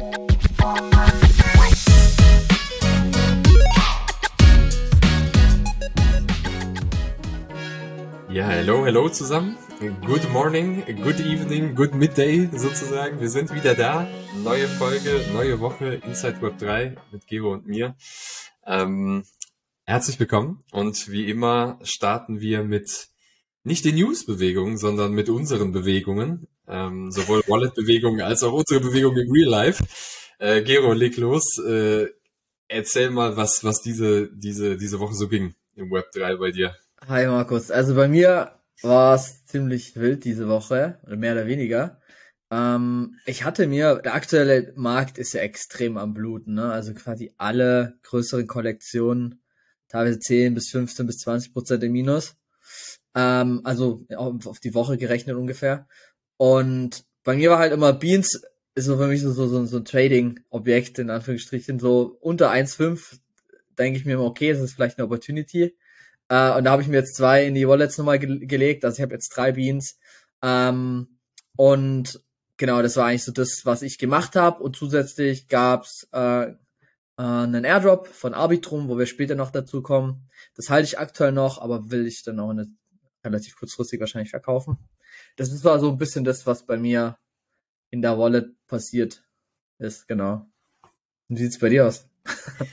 Ja, hello, hello zusammen. Good morning, good evening, good midday sozusagen. Wir sind wieder da. Neue Folge, neue Woche Inside Web 3 mit Gero und mir. Ähm, herzlich willkommen und wie immer starten wir mit nicht den News-Bewegungen, sondern mit unseren Bewegungen. Ähm, sowohl Wallet-Bewegungen als auch unsere Bewegungen im Real Life. Äh, Gero, leg los. Äh, erzähl mal, was, was diese, diese, diese Woche so ging im Web 3 bei dir. Hi Markus, also bei mir war es ziemlich wild diese Woche, mehr oder weniger. Ähm, ich hatte mir, der aktuelle Markt ist ja extrem am Bluten, ne? Also quasi alle größeren Kollektionen, teilweise 10 bis 15 bis 20 Prozent im Minus. Ähm, also auf die Woche gerechnet ungefähr. Und bei mir war halt immer Beans ist so für mich so, so, so, ein Trading-Objekt, in Anführungsstrichen, so unter 1,5 denke ich mir immer, okay, das ist vielleicht eine Opportunity. Äh, und da habe ich mir jetzt zwei in die Wallets nochmal ge gelegt. Also ich habe jetzt drei Beans. Ähm, und genau, das war eigentlich so das, was ich gemacht habe. Und zusätzlich gab's äh, äh, einen Airdrop von Arbitrum, wo wir später noch dazu kommen. Das halte ich aktuell noch, aber will ich dann auch eine, relativ kurzfristig wahrscheinlich verkaufen. Das ist zwar so ein bisschen das, was bei mir in der Wallet passiert ist, genau. Wie sieht's bei dir aus?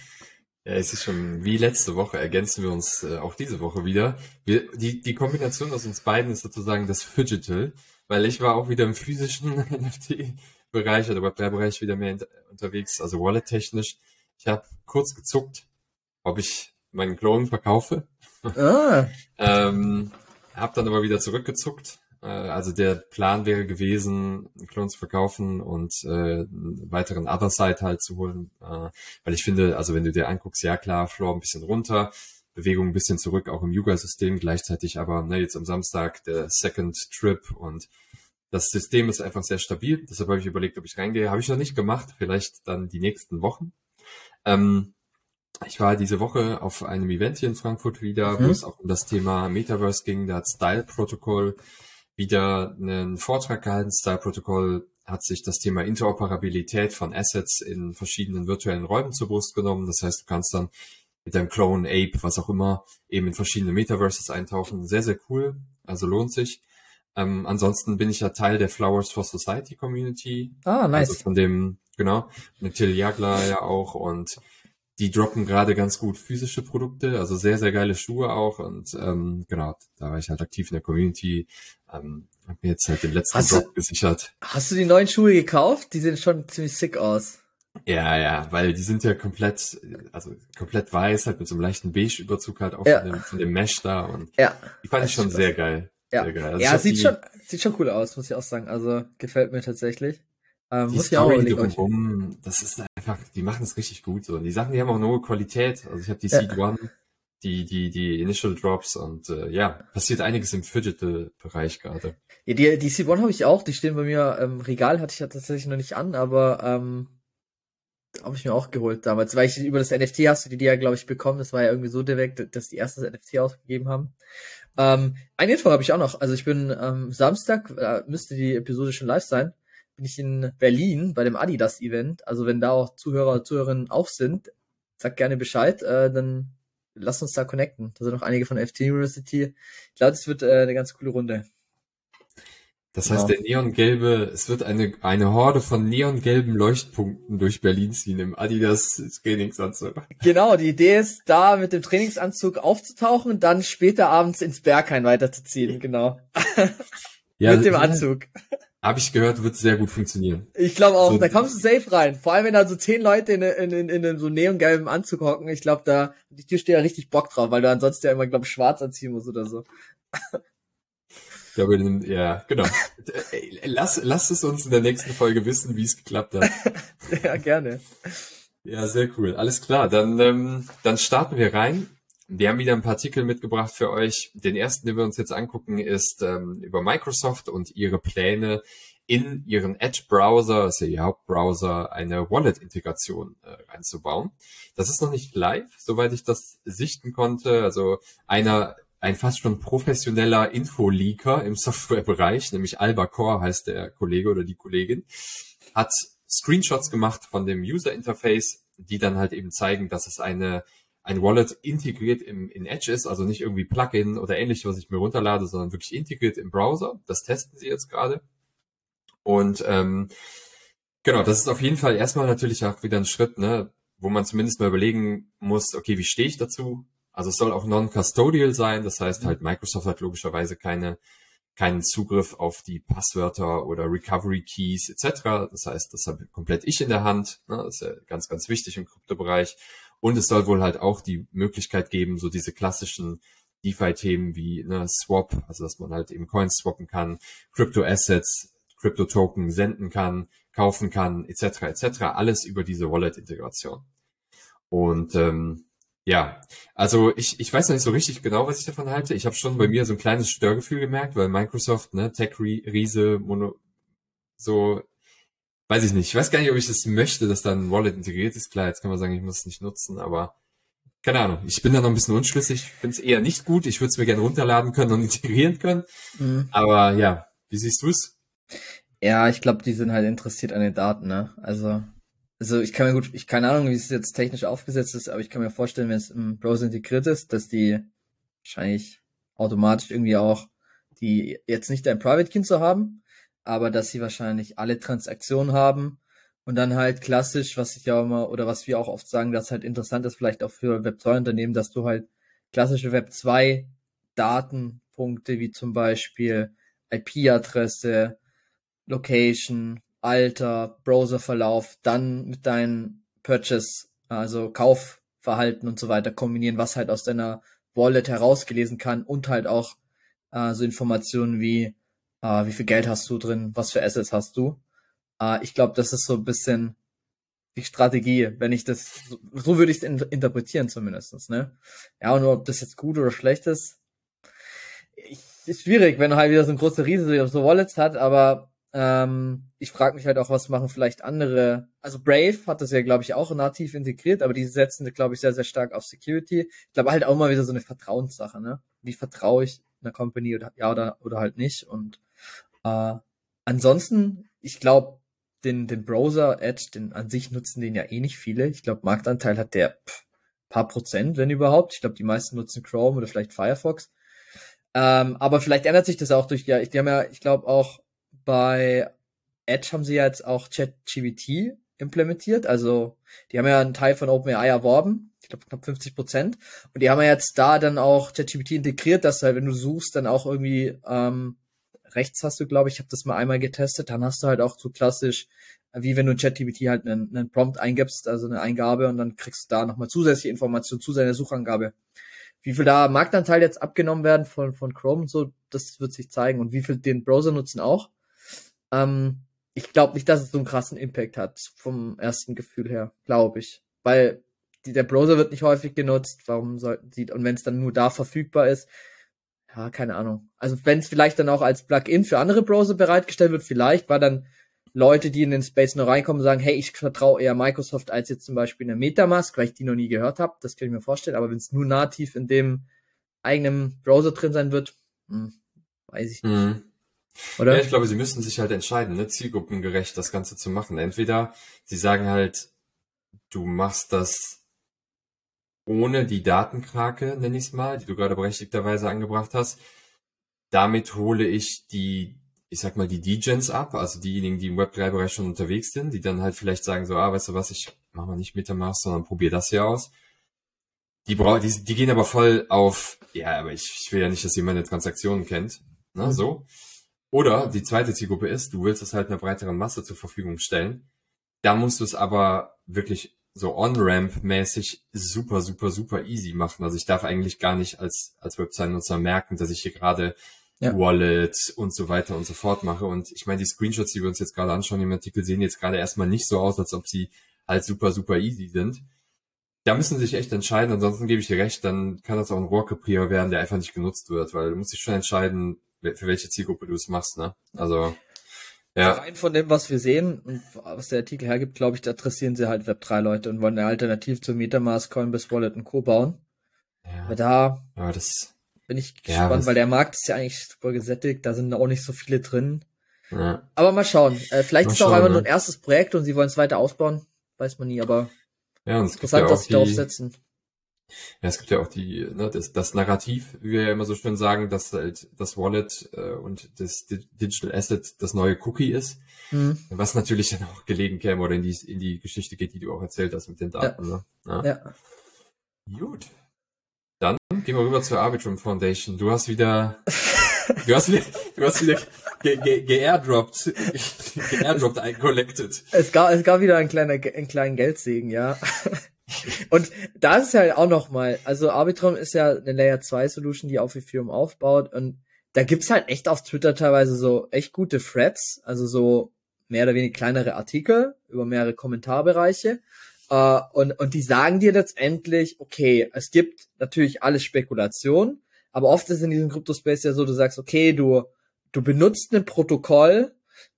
Ja, es ist schon wie letzte Woche, ergänzen wir uns äh, auch diese Woche wieder. Wir, die, die Kombination aus uns beiden ist sozusagen das Fidgetal, weil ich war auch wieder im physischen NFT-Bereich oder Web3-Bereich wieder mehr unterwegs, also Wallet-technisch. Ich habe kurz gezuckt, ob ich meinen Klon verkaufe. Ah. ähm, habe dann aber wieder zurückgezuckt also der Plan wäre gewesen, Clones zu verkaufen und äh, einen weiteren Other Side halt zu holen. Äh, weil ich finde, also wenn du dir anguckst, ja klar, Floor ein bisschen runter, Bewegung ein bisschen zurück, auch im Yuga-System, gleichzeitig aber ne, jetzt am Samstag der Second Trip und das System ist einfach sehr stabil. Deshalb habe ich überlegt, ob ich reingehe. Habe ich noch nicht gemacht, vielleicht dann die nächsten Wochen. Ähm, ich war diese Woche auf einem Event hier in Frankfurt wieder, mhm. wo es auch um das Thema Metaverse ging. Da hat Style Protocol wieder einen Vortrag gehalten. Style Protocol hat sich das Thema Interoperabilität von Assets in verschiedenen virtuellen Räumen zur Brust genommen. Das heißt, du kannst dann mit deinem Clone, Ape, was auch immer, eben in verschiedene Metaverses eintauchen. Sehr, sehr cool. Also lohnt sich. Ähm, ansonsten bin ich ja Teil der Flowers for Society Community. Ah, nice. Also von dem, genau, mit Till Jagler ja auch und die droppen gerade ganz gut physische Produkte, also sehr, sehr geile Schuhe auch. Und ähm, genau, da war ich halt aktiv in der Community. Ähm, hab mir jetzt halt den letzten hast Drop du, gesichert. Hast du die neuen Schuhe gekauft? Die sehen schon ziemlich sick aus. Ja, ja, weil die sind ja komplett, also komplett weiß, halt mit so einem leichten Beige-Überzug halt auch ja. von, dem, von dem Mesh da. Und ja. die fand ich schon sehr geil. Ja, sehr geil. Also ja sieht schon, sieht schon cool aus, muss ich auch sagen. Also gefällt mir tatsächlich. Ähm, die Story drumherum, das ist einfach, die machen es richtig gut. So. Und die Sachen, die haben auch nur Qualität. Also ich habe die ja. Seed One, die, die, die Initial Drops und äh, ja, passiert einiges im Fidgetal-Bereich gerade. Ja, die, die Seed One habe ich auch, die stehen bei mir im Regal, hatte ich ja tatsächlich noch nicht an, aber ähm, habe ich mir auch geholt damals, weil ich über das NFT hast du die, die ja, glaube ich, bekommen. Das war ja irgendwie so direkt, dass die erste das NFT ausgegeben haben. Ähm, eine Info habe ich auch noch. Also ich bin ähm, Samstag, äh, müsste die Episode schon live sein, bin ich in Berlin bei dem Adidas-Event. Also wenn da auch Zuhörer, Zuhörerinnen auch sind, sag gerne Bescheid, äh, dann lass uns da connecten. Da sind noch einige von FT University. Ich glaube, es wird äh, eine ganz coole Runde. Das heißt, genau. der neongelbe, es wird eine, eine Horde von neongelben Leuchtpunkten durch Berlin ziehen im Adidas Trainingsanzug. Genau, die Idee ist, da mit dem Trainingsanzug aufzutauchen und dann später abends ins Berghain weiterzuziehen, genau. Ja, mit dem Anzug. Habe ich gehört, wird sehr gut funktionieren. Ich glaube auch, so, da kommst du safe rein. Vor allem, wenn da so zehn Leute in, in, in, in einem so neongelben Anzug hocken. Ich glaube, da, die Tür steht ja richtig Bock drauf, weil du ansonsten ja immer, glaube schwarz anziehen musst oder so. Ich glaube, ja, genau. lass, lass es uns in der nächsten Folge wissen, wie es geklappt hat. ja, gerne. Ja, sehr cool. Alles klar. Dann, ähm, dann starten wir rein. Wir haben wieder ein paar Artikel mitgebracht für euch. Den ersten, den wir uns jetzt angucken, ist ähm, über Microsoft und ihre Pläne in ihren Edge-Browser, also ihr Hauptbrowser, eine Wallet-Integration äh, reinzubauen. Das ist noch nicht live, soweit ich das sichten konnte. Also einer, ein fast schon professioneller Infoleaker im Softwarebereich, nämlich Alba Core heißt der Kollege oder die Kollegin, hat Screenshots gemacht von dem User Interface, die dann halt eben zeigen, dass es eine ein Wallet integriert im, in Edge ist, also nicht irgendwie Plugin oder ähnlich, was ich mir runterlade, sondern wirklich integriert im Browser. Das testen sie jetzt gerade. Und ähm, genau, das ist auf jeden Fall erstmal natürlich auch wieder ein Schritt, ne, wo man zumindest mal überlegen muss, okay, wie stehe ich dazu? Also es soll auch non-custodial sein, das heißt halt Microsoft hat logischerweise keine keinen Zugriff auf die Passwörter oder Recovery Keys etc. Das heißt, das habe komplett ich in der Hand. Ne? Das ist ja ganz, ganz wichtig im Kryptobereich. Und es soll wohl halt auch die Möglichkeit geben, so diese klassischen DeFi-Themen wie ne, Swap, also dass man halt eben Coins swappen kann, Crypto-Assets, Crypto-Token senden kann, kaufen kann, etc. etc. Alles über diese Wallet-Integration. Und ähm, ja, also ich, ich weiß noch nicht so richtig genau, was ich davon halte. Ich habe schon bei mir so ein kleines Störgefühl gemerkt, weil Microsoft, ne, Tech-Riese, Mono, so, weiß ich nicht. Ich weiß gar nicht, ob ich das möchte, dass da ein Wallet integriert ist. Klar, jetzt kann man sagen, ich muss es nicht nutzen, aber keine Ahnung. Ich bin da noch ein bisschen unschlüssig. Ich finde es eher nicht gut. Ich würde es mir gerne runterladen können und integrieren können. Mhm. Aber ja, wie siehst du es? Ja, ich glaube, die sind halt interessiert an den Daten, ne? Also also ich kann mir gut, ich keine Ahnung, wie es jetzt technisch aufgesetzt ist, aber ich kann mir vorstellen, wenn es im Browser integriert ist, dass die wahrscheinlich automatisch irgendwie auch die jetzt nicht ein Private Key zu haben, aber dass sie wahrscheinlich alle Transaktionen haben und dann halt klassisch, was ich ja immer oder was wir auch oft sagen, dass halt interessant ist vielleicht auch für Web 2 Unternehmen, dass du halt klassische Web 2 Datenpunkte wie zum Beispiel IP-Adresse, Location, Alter, Browserverlauf, dann mit deinem Purchase, also Kaufverhalten und so weiter kombinieren, was halt aus deiner Wallet herausgelesen kann und halt auch äh, so Informationen wie, äh, wie viel Geld hast du drin, was für Assets hast du. Äh, ich glaube, das ist so ein bisschen die Strategie, wenn ich das, so, würde ich es in, interpretieren zumindestens ne? Ja, und ob das jetzt gut oder schlecht ist, ich, ist schwierig, wenn du halt wieder so ein großer Riese so Wallets hat, aber ähm, ich frage mich halt auch, was machen vielleicht andere. Also Brave hat das ja, glaube ich, auch nativ integriert, aber die setzen, glaube ich, sehr, sehr stark auf Security. Ich glaube halt auch mal wieder so eine Vertrauenssache, ne? Wie vertraue ich einer Company oder ja oder oder halt nicht? Und äh, ansonsten, ich glaube, den, den Browser Edge, den an sich nutzen den ja eh nicht viele. Ich glaube, Marktanteil hat der paar Prozent, wenn überhaupt. Ich glaube, die meisten nutzen Chrome oder vielleicht Firefox. Ähm, aber vielleicht ändert sich das auch durch, ja, die haben ja, ich glaube auch bei Edge haben sie ja jetzt auch ChatGPT implementiert. Also die haben ja einen Teil von OpenAI erworben. Ich glaube knapp 50 Prozent. Und die haben ja jetzt da dann auch ChatGPT integriert, dass du halt, wenn du suchst, dann auch irgendwie ähm, rechts hast du, glaube ich, habe das mal einmal getestet, dann hast du halt auch so klassisch, wie wenn du in ChatGPT halt einen, einen Prompt eingibst, also eine Eingabe und dann kriegst du da nochmal zusätzliche Informationen zu seiner Suchangabe. Wie viel da Marktanteil jetzt abgenommen werden von, von Chrome und so, das wird sich zeigen. Und wie viel den Browser nutzen auch. Ähm, ich glaube nicht, dass es so einen krassen Impact hat vom ersten Gefühl her, glaube ich. Weil die, der Browser wird nicht häufig genutzt. Warum sollten sie, und wenn es dann nur da verfügbar ist, ja, keine Ahnung. Also wenn es vielleicht dann auch als Plugin für andere Browser bereitgestellt wird, vielleicht, weil dann Leute, die in den Space nur reinkommen, sagen, hey, ich vertraue eher Microsoft als jetzt zum Beispiel eine Metamask, weil ich die noch nie gehört habe. Das kann ich mir vorstellen. Aber wenn es nur nativ in dem eigenen Browser drin sein wird, hm, weiß ich nicht. Mhm. Oder? Ja, ich glaube, sie müssen sich halt entscheiden, ne, zielgruppengerecht das Ganze zu machen. Entweder sie sagen halt, du machst das ohne die Datenkrake, nenn ich es mal, die du gerade berechtigterweise angebracht hast. Damit hole ich die, ich sag mal, die Degens ab, also diejenigen, die im Web3-Bereich schon unterwegs sind, die dann halt vielleicht sagen so, ah, weißt du was, ich mach mal nicht Metamask, sondern probier das hier aus. Die, bra die, die gehen aber voll auf, ja, aber ich, ich will ja nicht, dass jemand eine Transaktion kennt, ne, mhm. so. Oder die zweite Zielgruppe ist, du willst es halt einer breiteren Masse zur Verfügung stellen. Da musst du es aber wirklich so On-Ramp-mäßig super, super, super easy machen. Also ich darf eigentlich gar nicht als, als Website-Nutzer merken, dass ich hier gerade ja. Wallet und so weiter und so fort mache. Und ich meine, die Screenshots, die wir uns jetzt gerade anschauen im Artikel, sehen jetzt gerade erstmal nicht so aus, als ob sie halt super, super easy sind. Da müssen sie sich echt entscheiden, ansonsten gebe ich dir recht, dann kann das auch ein Rohrkaprier werden, der einfach nicht genutzt wird, weil du musst dich schon entscheiden, für welche Zielgruppe du es machst, ne? Also ja. Rein von dem, was wir sehen und was der Artikel hergibt, glaube ich, da adressieren sie halt Web3-Leute und wollen eine Alternative zu Metamask, Coinbase Wallet und Co. bauen. Ja. Aber da ja, das, bin ich gespannt, ja, weil der Markt ist ja eigentlich super gesättigt, da sind auch nicht so viele drin. Ja. Aber mal schauen. Äh, vielleicht mal ist es auch einfach ne? nur ein erstes Projekt und sie wollen es weiter ausbauen. Weiß man nie, aber ja, auch dass sie darauf setzen. Ja, es gibt ja auch die, ne, das, das Narrativ, wie wir ja immer so schön sagen, dass halt das Wallet äh, und das Digital Asset das neue Cookie ist. Mhm. Was natürlich dann auch gelegen käme oder in die, in die Geschichte geht, die du auch erzählt hast mit den Daten. Ja. Ne? Ja. ja. Gut. Dann gehen wir rüber zur Arbitrum Foundation. Du hast wieder, du hast wieder, du hast wieder geairdroppt, ge ge geairdroppt, collected. Es gab, es gab wieder einen kleinen, einen kleinen Geldsegen, ja. Und da ist ja auch noch mal, also Arbitrum ist ja eine Layer 2 Solution, die auf Ethereum aufbaut und da gibt's halt echt auf Twitter teilweise so echt gute Threads, also so mehr oder weniger kleinere Artikel über mehrere Kommentarbereiche. Uh, und, und die sagen dir letztendlich, okay, es gibt natürlich alles Spekulation, aber oft ist in diesem Crypto-Space ja so, du sagst, okay, du, du benutzt ein Protokoll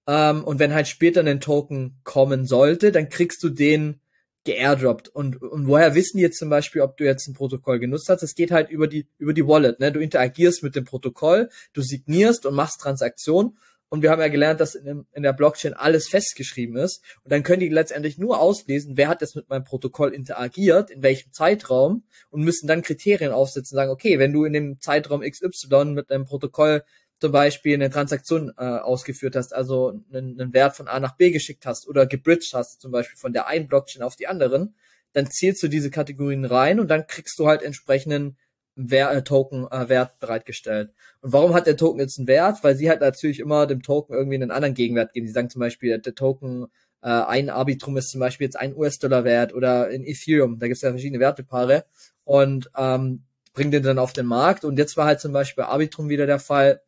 ähm, und wenn halt später ein Token kommen sollte, dann kriegst du den geairdroppt. Und, und woher wissen die jetzt zum Beispiel, ob du jetzt ein Protokoll genutzt hast? Es geht halt über die, über die Wallet, ne? Du interagierst mit dem Protokoll, du signierst und machst Transaktionen. Und wir haben ja gelernt, dass in, dem, in der Blockchain alles festgeschrieben ist. Und dann können die letztendlich nur auslesen, wer hat jetzt mit meinem Protokoll interagiert, in welchem Zeitraum und müssen dann Kriterien aufsetzen, sagen, okay, wenn du in dem Zeitraum XY mit einem Protokoll zum Beispiel eine Transaktion äh, ausgeführt hast, also einen, einen Wert von A nach B geschickt hast oder gebridged hast, zum Beispiel von der einen Blockchain auf die anderen, dann zählst du diese Kategorien rein und dann kriegst du halt entsprechenden Wer äh, Token äh, Wert bereitgestellt. Und warum hat der Token jetzt einen Wert? Weil sie halt natürlich immer dem Token irgendwie einen anderen Gegenwert geben. Sie sagen zum Beispiel, der Token äh, ein Arbitrum ist zum Beispiel jetzt ein US-Dollar wert oder in Ethereum. Da gibt es ja verschiedene Wertepaare und ähm, bringen den dann auf den Markt. Und jetzt war halt zum Beispiel Arbitrum wieder der Fall,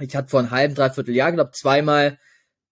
ich hatte vor einem halben, dreiviertel Jahr, glaube zweimal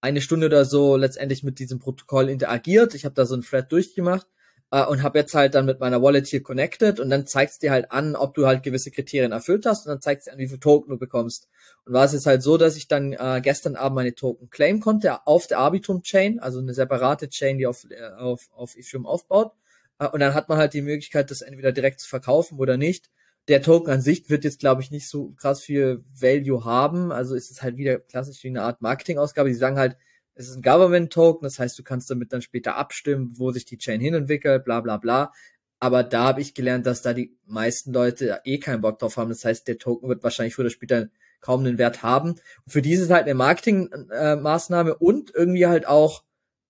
eine Stunde oder so letztendlich mit diesem Protokoll interagiert. Ich habe da so ein Thread durchgemacht äh, und habe jetzt halt dann mit meiner Wallet hier connected und dann zeigt es dir halt an, ob du halt gewisse Kriterien erfüllt hast und dann zeigt es dir an, wie viel Token du bekommst. Und war es jetzt halt so, dass ich dann äh, gestern Abend meine Token claim konnte auf der Arbitrum Chain, also eine separate Chain, die auf, äh, auf, auf Ethereum aufbaut. Äh, und dann hat man halt die Möglichkeit, das entweder direkt zu verkaufen oder nicht der Token an sich wird jetzt, glaube ich, nicht so krass viel Value haben. Also ist es halt wieder klassisch wie eine Art Marketingausgabe. Die sagen halt, es ist ein Government-Token, das heißt, du kannst damit dann später abstimmen, wo sich die Chain hinentwickelt, bla bla bla. Aber da habe ich gelernt, dass da die meisten Leute eh keinen Bock drauf haben. Das heißt, der Token wird wahrscheinlich früher oder später kaum einen Wert haben. Und für die ist es halt eine Marketingmaßnahme und irgendwie halt auch,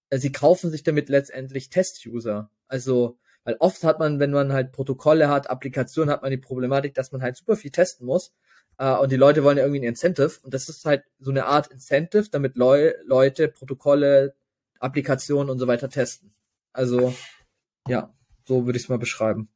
äh, sie kaufen sich damit letztendlich Test-User. Also weil oft hat man, wenn man halt Protokolle hat, Applikationen, hat man die Problematik, dass man halt super viel testen muss. Äh, und die Leute wollen ja irgendwie ein Incentive. Und das ist halt so eine Art Incentive, damit Leu Leute Protokolle, Applikationen und so weiter testen. Also, ja, so würde ich es mal beschreiben.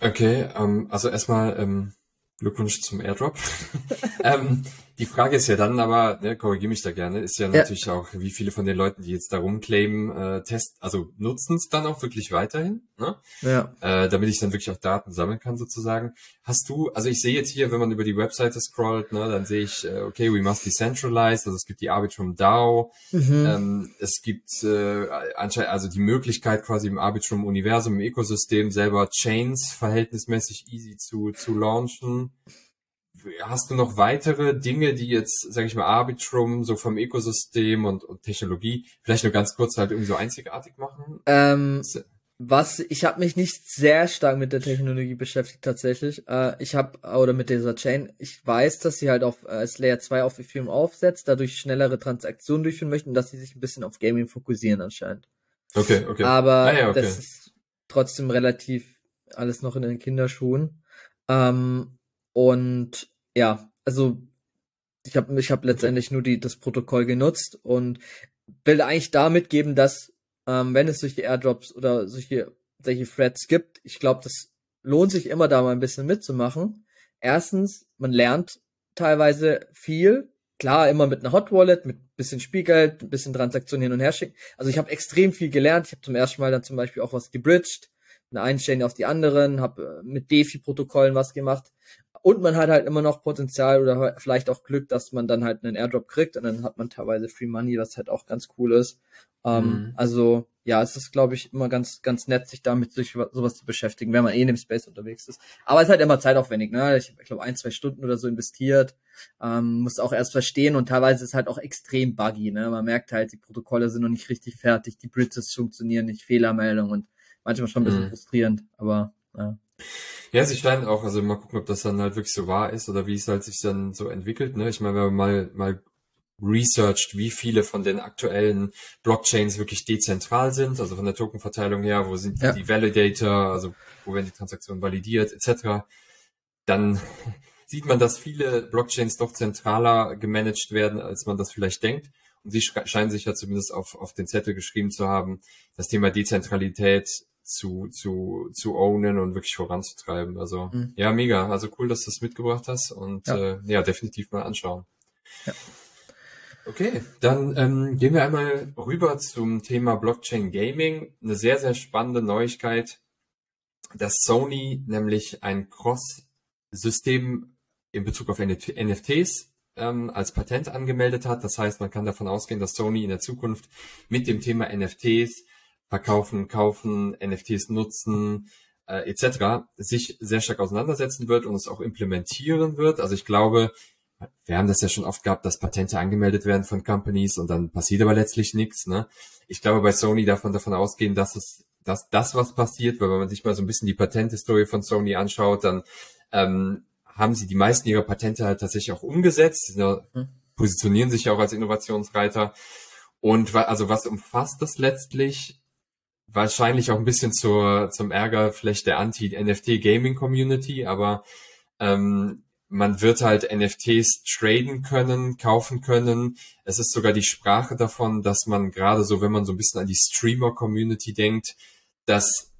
Okay, ähm, also erstmal ähm, Glückwunsch zum Airdrop. ähm, die Frage ist ja dann aber, ne, korrigiere mich da gerne, ist ja, ja, natürlich auch, wie viele von den Leuten, die jetzt darum claimen, äh, test, also nutzen es dann auch wirklich weiterhin, ne? Ja. Äh, damit ich dann wirklich auch Daten sammeln kann sozusagen. Hast du, also ich sehe jetzt hier, wenn man über die Webseite scrollt, ne, dann sehe ich, äh, okay, we must decentralize, also es gibt die Arbitrum DAO, mhm. ähm, es gibt äh, anscheinend also die Möglichkeit quasi im Arbitrum Universum, im Ökosystem selber Chains verhältnismäßig easy zu, zu launchen hast du noch weitere Dinge, die jetzt, sage ich mal, Arbitrum so vom Ökosystem und, und, Technologie vielleicht nur ganz kurz halt irgendwie so einzigartig machen? Ähm, was ich habe mich nicht sehr stark mit der Technologie beschäftigt tatsächlich. Äh, ich habe oder mit dieser Chain. Ich weiß, dass sie halt auf äh, Layer 2 auf Ethereum aufsetzt, dadurch schnellere Transaktionen durchführen möchten, dass sie sich ein bisschen auf Gaming fokussieren anscheinend. Okay, okay. Aber ah, ja, okay. das ist trotzdem relativ alles noch in den Kinderschuhen. Ähm, und ja, also ich habe ich hab letztendlich nur die, das Protokoll genutzt und will eigentlich damit geben, dass ähm, wenn es solche Airdrops oder solche, solche Threads gibt, ich glaube, das lohnt sich immer da mal ein bisschen mitzumachen. Erstens, man lernt teilweise viel. Klar, immer mit einer Hot Wallet, mit bisschen Spielgeld, ein bisschen Transaktionen hin und her schicken. Also ich habe extrem viel gelernt. Ich habe zum ersten Mal dann zum Beispiel auch was gebridged, eine Einstellung auf die anderen, habe äh, mit DeFi-Protokollen was gemacht und man hat halt immer noch Potenzial oder vielleicht auch Glück, dass man dann halt einen Airdrop kriegt und dann hat man teilweise Free Money, was halt auch ganz cool ist. Ähm, mhm. Also ja, es ist, glaube ich, immer ganz, ganz nett, sich damit sich sowas zu beschäftigen, wenn man eh in dem Space unterwegs ist. Aber es ist halt immer zeitaufwendig, ne? Ich, ich glaube, ein, zwei Stunden oder so investiert, ähm, muss auch erst verstehen und teilweise ist es halt auch extrem buggy, ne? Man merkt halt, die Protokolle sind noch nicht richtig fertig, die Bridges funktionieren nicht, Fehlermeldungen und manchmal schon ein bisschen mhm. frustrierend, aber ja. Ja, sie scheinen auch, also mal gucken, ob das dann halt wirklich so wahr ist oder wie es halt sich dann so entwickelt. Ne? Ich meine, wenn man mal, mal researched, wie viele von den aktuellen Blockchains wirklich dezentral sind, also von der Tokenverteilung her, wo sind ja. die Validator, also wo werden die Transaktionen validiert, etc., dann sieht man, dass viele Blockchains doch zentraler gemanagt werden, als man das vielleicht denkt. Und sie scheinen sich ja zumindest auf, auf den Zettel geschrieben zu haben, das Thema Dezentralität zu, zu, zu ownen und wirklich voranzutreiben. Also mhm. ja, mega. Also cool, dass du das mitgebracht hast und ja, äh, ja definitiv mal anschauen. Ja. Okay, dann ähm, gehen wir einmal rüber zum Thema Blockchain Gaming. Eine sehr, sehr spannende Neuigkeit, dass Sony nämlich ein Cross-System in Bezug auf NFTs ähm, als Patent angemeldet hat. Das heißt, man kann davon ausgehen, dass Sony in der Zukunft mit dem Thema NFTs verkaufen, kaufen, NFTs nutzen, äh, etc. sich sehr stark auseinandersetzen wird und es auch implementieren wird. Also ich glaube, wir haben das ja schon oft gehabt, dass Patente angemeldet werden von Companies und dann passiert aber letztlich nichts. Ne? Ich glaube, bei Sony darf man davon ausgehen, dass es, dass das was passiert, weil wenn man sich mal so ein bisschen die Patenthistorie von Sony anschaut, dann ähm, haben sie die meisten ihrer Patente halt tatsächlich auch umgesetzt, sie hm. positionieren sich ja auch als Innovationsreiter. Und also was umfasst das letztlich? Wahrscheinlich auch ein bisschen zur, zum Ärger vielleicht der Anti-NFT-Gaming-Community, aber ähm, man wird halt NFTs traden können, kaufen können. Es ist sogar die Sprache davon, dass man gerade so, wenn man so ein bisschen an die Streamer-Community denkt, dass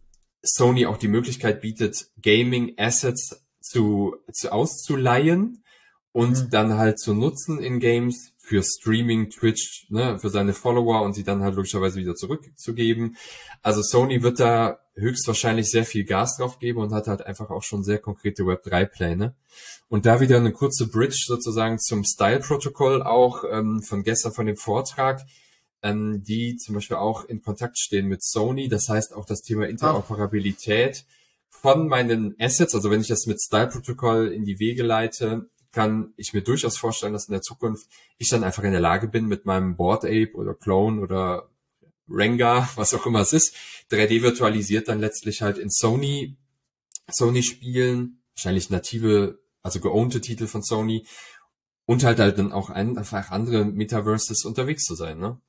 Sony auch die Möglichkeit bietet, Gaming-Assets zu, zu auszuleihen und mhm. dann halt zu nutzen in Games für Streaming, Twitch, ne, für seine Follower und sie dann halt logischerweise wieder zurückzugeben. Also Sony wird da höchstwahrscheinlich sehr viel Gas drauf geben und hat halt einfach auch schon sehr konkrete Web3-Pläne. Und da wieder eine kurze Bridge sozusagen zum Style-Protokoll auch ähm, von gestern von dem Vortrag, ähm, die zum Beispiel auch in Kontakt stehen mit Sony. Das heißt auch das Thema Interoperabilität von meinen Assets, also wenn ich das mit Style-Protokoll in die Wege leite, kann ich mir durchaus vorstellen, dass in der Zukunft ich dann einfach in der Lage bin, mit meinem Board Ape oder Clone oder Rengar, was auch immer es ist, 3D virtualisiert dann letztlich halt in Sony, Sony Spielen, wahrscheinlich native, also geownte Titel von Sony und halt halt dann auch einfach andere Metaverses unterwegs zu sein, ne?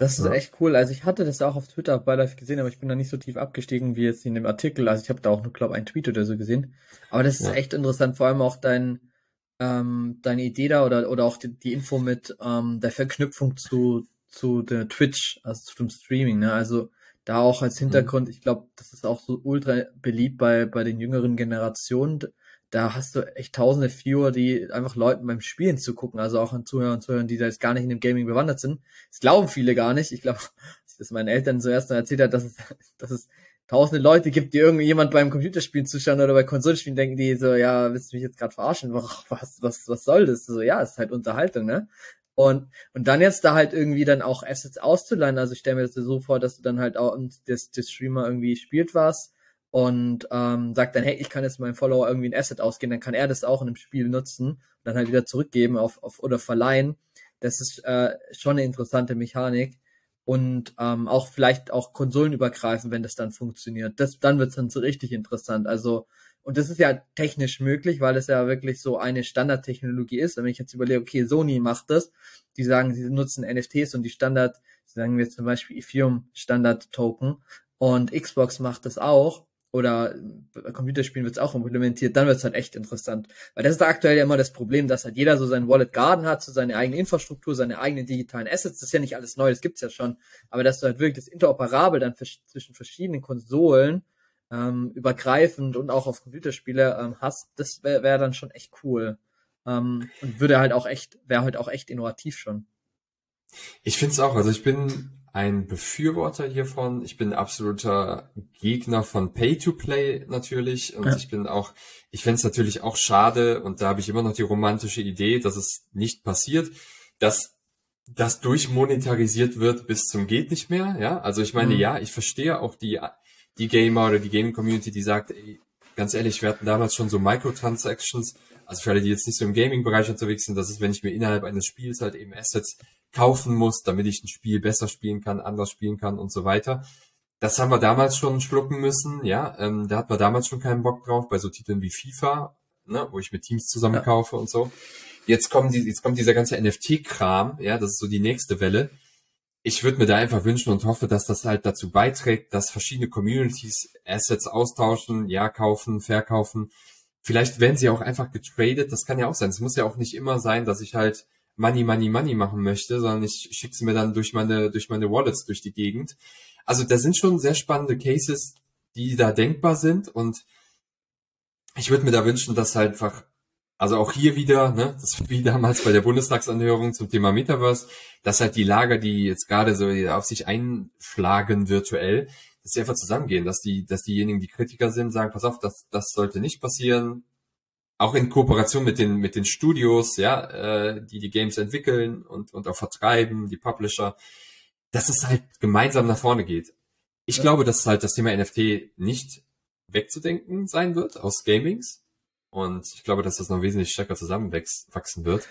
Das ist ja. echt cool. Also ich hatte das auch auf Twitter beiläufig gesehen, aber ich bin da nicht so tief abgestiegen wie jetzt in dem Artikel. Also ich habe da auch nur, glaube einen Tweet oder so gesehen. Aber das ist ja. echt interessant, vor allem auch dein, ähm, deine Idee da oder, oder auch die, die Info mit ähm, der Verknüpfung zu, zu der Twitch, also zum Streaming, ne? Also da auch als mhm. Hintergrund, mhm. ich glaube, das ist auch so ultra beliebt bei, bei den jüngeren Generationen. Da hast du echt tausende Viewer, die einfach Leuten beim Spielen zugucken, also auch an Zuhörern und Zuhörern, die da jetzt gar nicht in dem Gaming bewandert sind. Das glauben viele gar nicht. Ich glaube, dass meinen Eltern zuerst noch erzählt hat, dass es, dass es tausende Leute gibt, die irgendwie jemand beim Computerspielen zuschauen oder bei Konsolenspielen denken, die so, ja, willst du mich jetzt gerade verarschen? Was, was, was soll das? So, ja, es ist halt Unterhaltung, ne? Und, und dann jetzt da halt irgendwie dann auch Assets auszuleihen. Also ich stelle mir das so vor, dass du dann halt auch das, das Streamer irgendwie spielt was und ähm, sagt dann, hey, ich kann jetzt meinem Follower irgendwie ein Asset ausgehen, dann kann er das auch in einem Spiel nutzen und dann halt wieder zurückgeben auf, auf oder verleihen. Das ist äh, schon eine interessante Mechanik und ähm, auch vielleicht auch konsolenübergreifend, wenn das dann funktioniert. Das, dann wird's dann so richtig interessant. Also und das ist ja technisch möglich, weil es ja wirklich so eine Standardtechnologie ist. Und wenn ich jetzt überlege, okay, Sony macht das, die sagen, sie nutzen NFTs und die Standard, sagen wir zum Beispiel Ethereum Standard Token und Xbox macht das auch oder bei Computerspielen wird es auch implementiert, dann wird es halt echt interessant. Weil das ist da aktuell ja immer das Problem, dass halt jeder so sein Wallet Garden hat, so seine eigene Infrastruktur, seine eigenen digitalen Assets. Das ist ja nicht alles neu, das gibt's ja schon. Aber dass du halt wirklich das interoperabel dann zwischen verschiedenen Konsolen ähm, übergreifend und auch auf Computerspiele ähm, hast, das wäre wär dann schon echt cool. Ähm, und würde halt auch echt, wäre halt auch echt innovativ schon. Ich finde es auch. Also ich bin ein Befürworter hiervon. Ich bin absoluter Gegner von Pay-to-Play natürlich. Und ja. ich bin auch, ich fände es natürlich auch schade, und da habe ich immer noch die romantische Idee, dass es nicht passiert, dass das durchmonetarisiert wird bis zum geht nicht mehr. Ja, also ich meine, mhm. ja, ich verstehe auch die, die Gamer oder die Gaming-Community, die sagt, ey, ganz ehrlich, wir hatten damals schon so Microtransactions. Also für alle, die jetzt nicht so im Gaming-Bereich unterwegs sind, das ist, wenn ich mir innerhalb eines Spiels halt eben Assets kaufen muss, damit ich ein Spiel besser spielen kann, anders spielen kann und so weiter. Das haben wir damals schon schlucken müssen, ja. Ähm, da hat man damals schon keinen Bock drauf, bei so Titeln wie FIFA, ne, wo ich mit Teams zusammen ja. kaufe und so. Jetzt kommen die, jetzt kommt dieser ganze NFT-Kram, ja, das ist so die nächste Welle. Ich würde mir da einfach wünschen und hoffe, dass das halt dazu beiträgt, dass verschiedene Communities Assets austauschen, ja, kaufen, verkaufen. Vielleicht werden sie auch einfach getradet, das kann ja auch sein. Es muss ja auch nicht immer sein, dass ich halt Money, Money, Money machen möchte, sondern ich schicke sie mir dann durch meine, durch meine Wallets durch die Gegend. Also da sind schon sehr spannende Cases, die da denkbar sind und ich würde mir da wünschen, dass halt einfach, also auch hier wieder, ne, das wie damals bei der Bundestagsanhörung zum Thema Metaverse, dass halt die Lager, die jetzt gerade so auf sich einschlagen virtuell, dass sie einfach zusammengehen, dass die, dass diejenigen, die Kritiker sind, sagen, pass auf, das, das sollte nicht passieren, auch in Kooperation mit den mit den Studios, ja, äh, die die Games entwickeln und und auch vertreiben, die Publisher, dass es halt gemeinsam nach vorne geht. Ich ja. glaube, dass halt das Thema NFT nicht wegzudenken sein wird aus Gamings und ich glaube, dass das noch wesentlich stärker zusammenwachsen wird.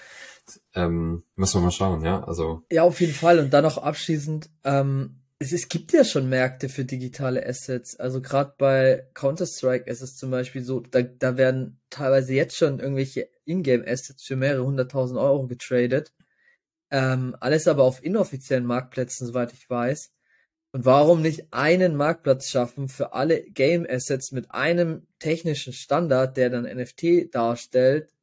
Ähm, müssen wir mal schauen, ja. Also ja, auf jeden Fall und dann noch abschließend. Ähm, es, es gibt ja schon Märkte für digitale Assets. Also gerade bei Counter-Strike ist es zum Beispiel so, da, da werden teilweise jetzt schon irgendwelche Ingame-Assets für mehrere hunderttausend Euro getradet. Ähm, alles aber auf inoffiziellen Marktplätzen, soweit ich weiß. Und warum nicht einen Marktplatz schaffen für alle Game-Assets mit einem technischen Standard, der dann NFT darstellt?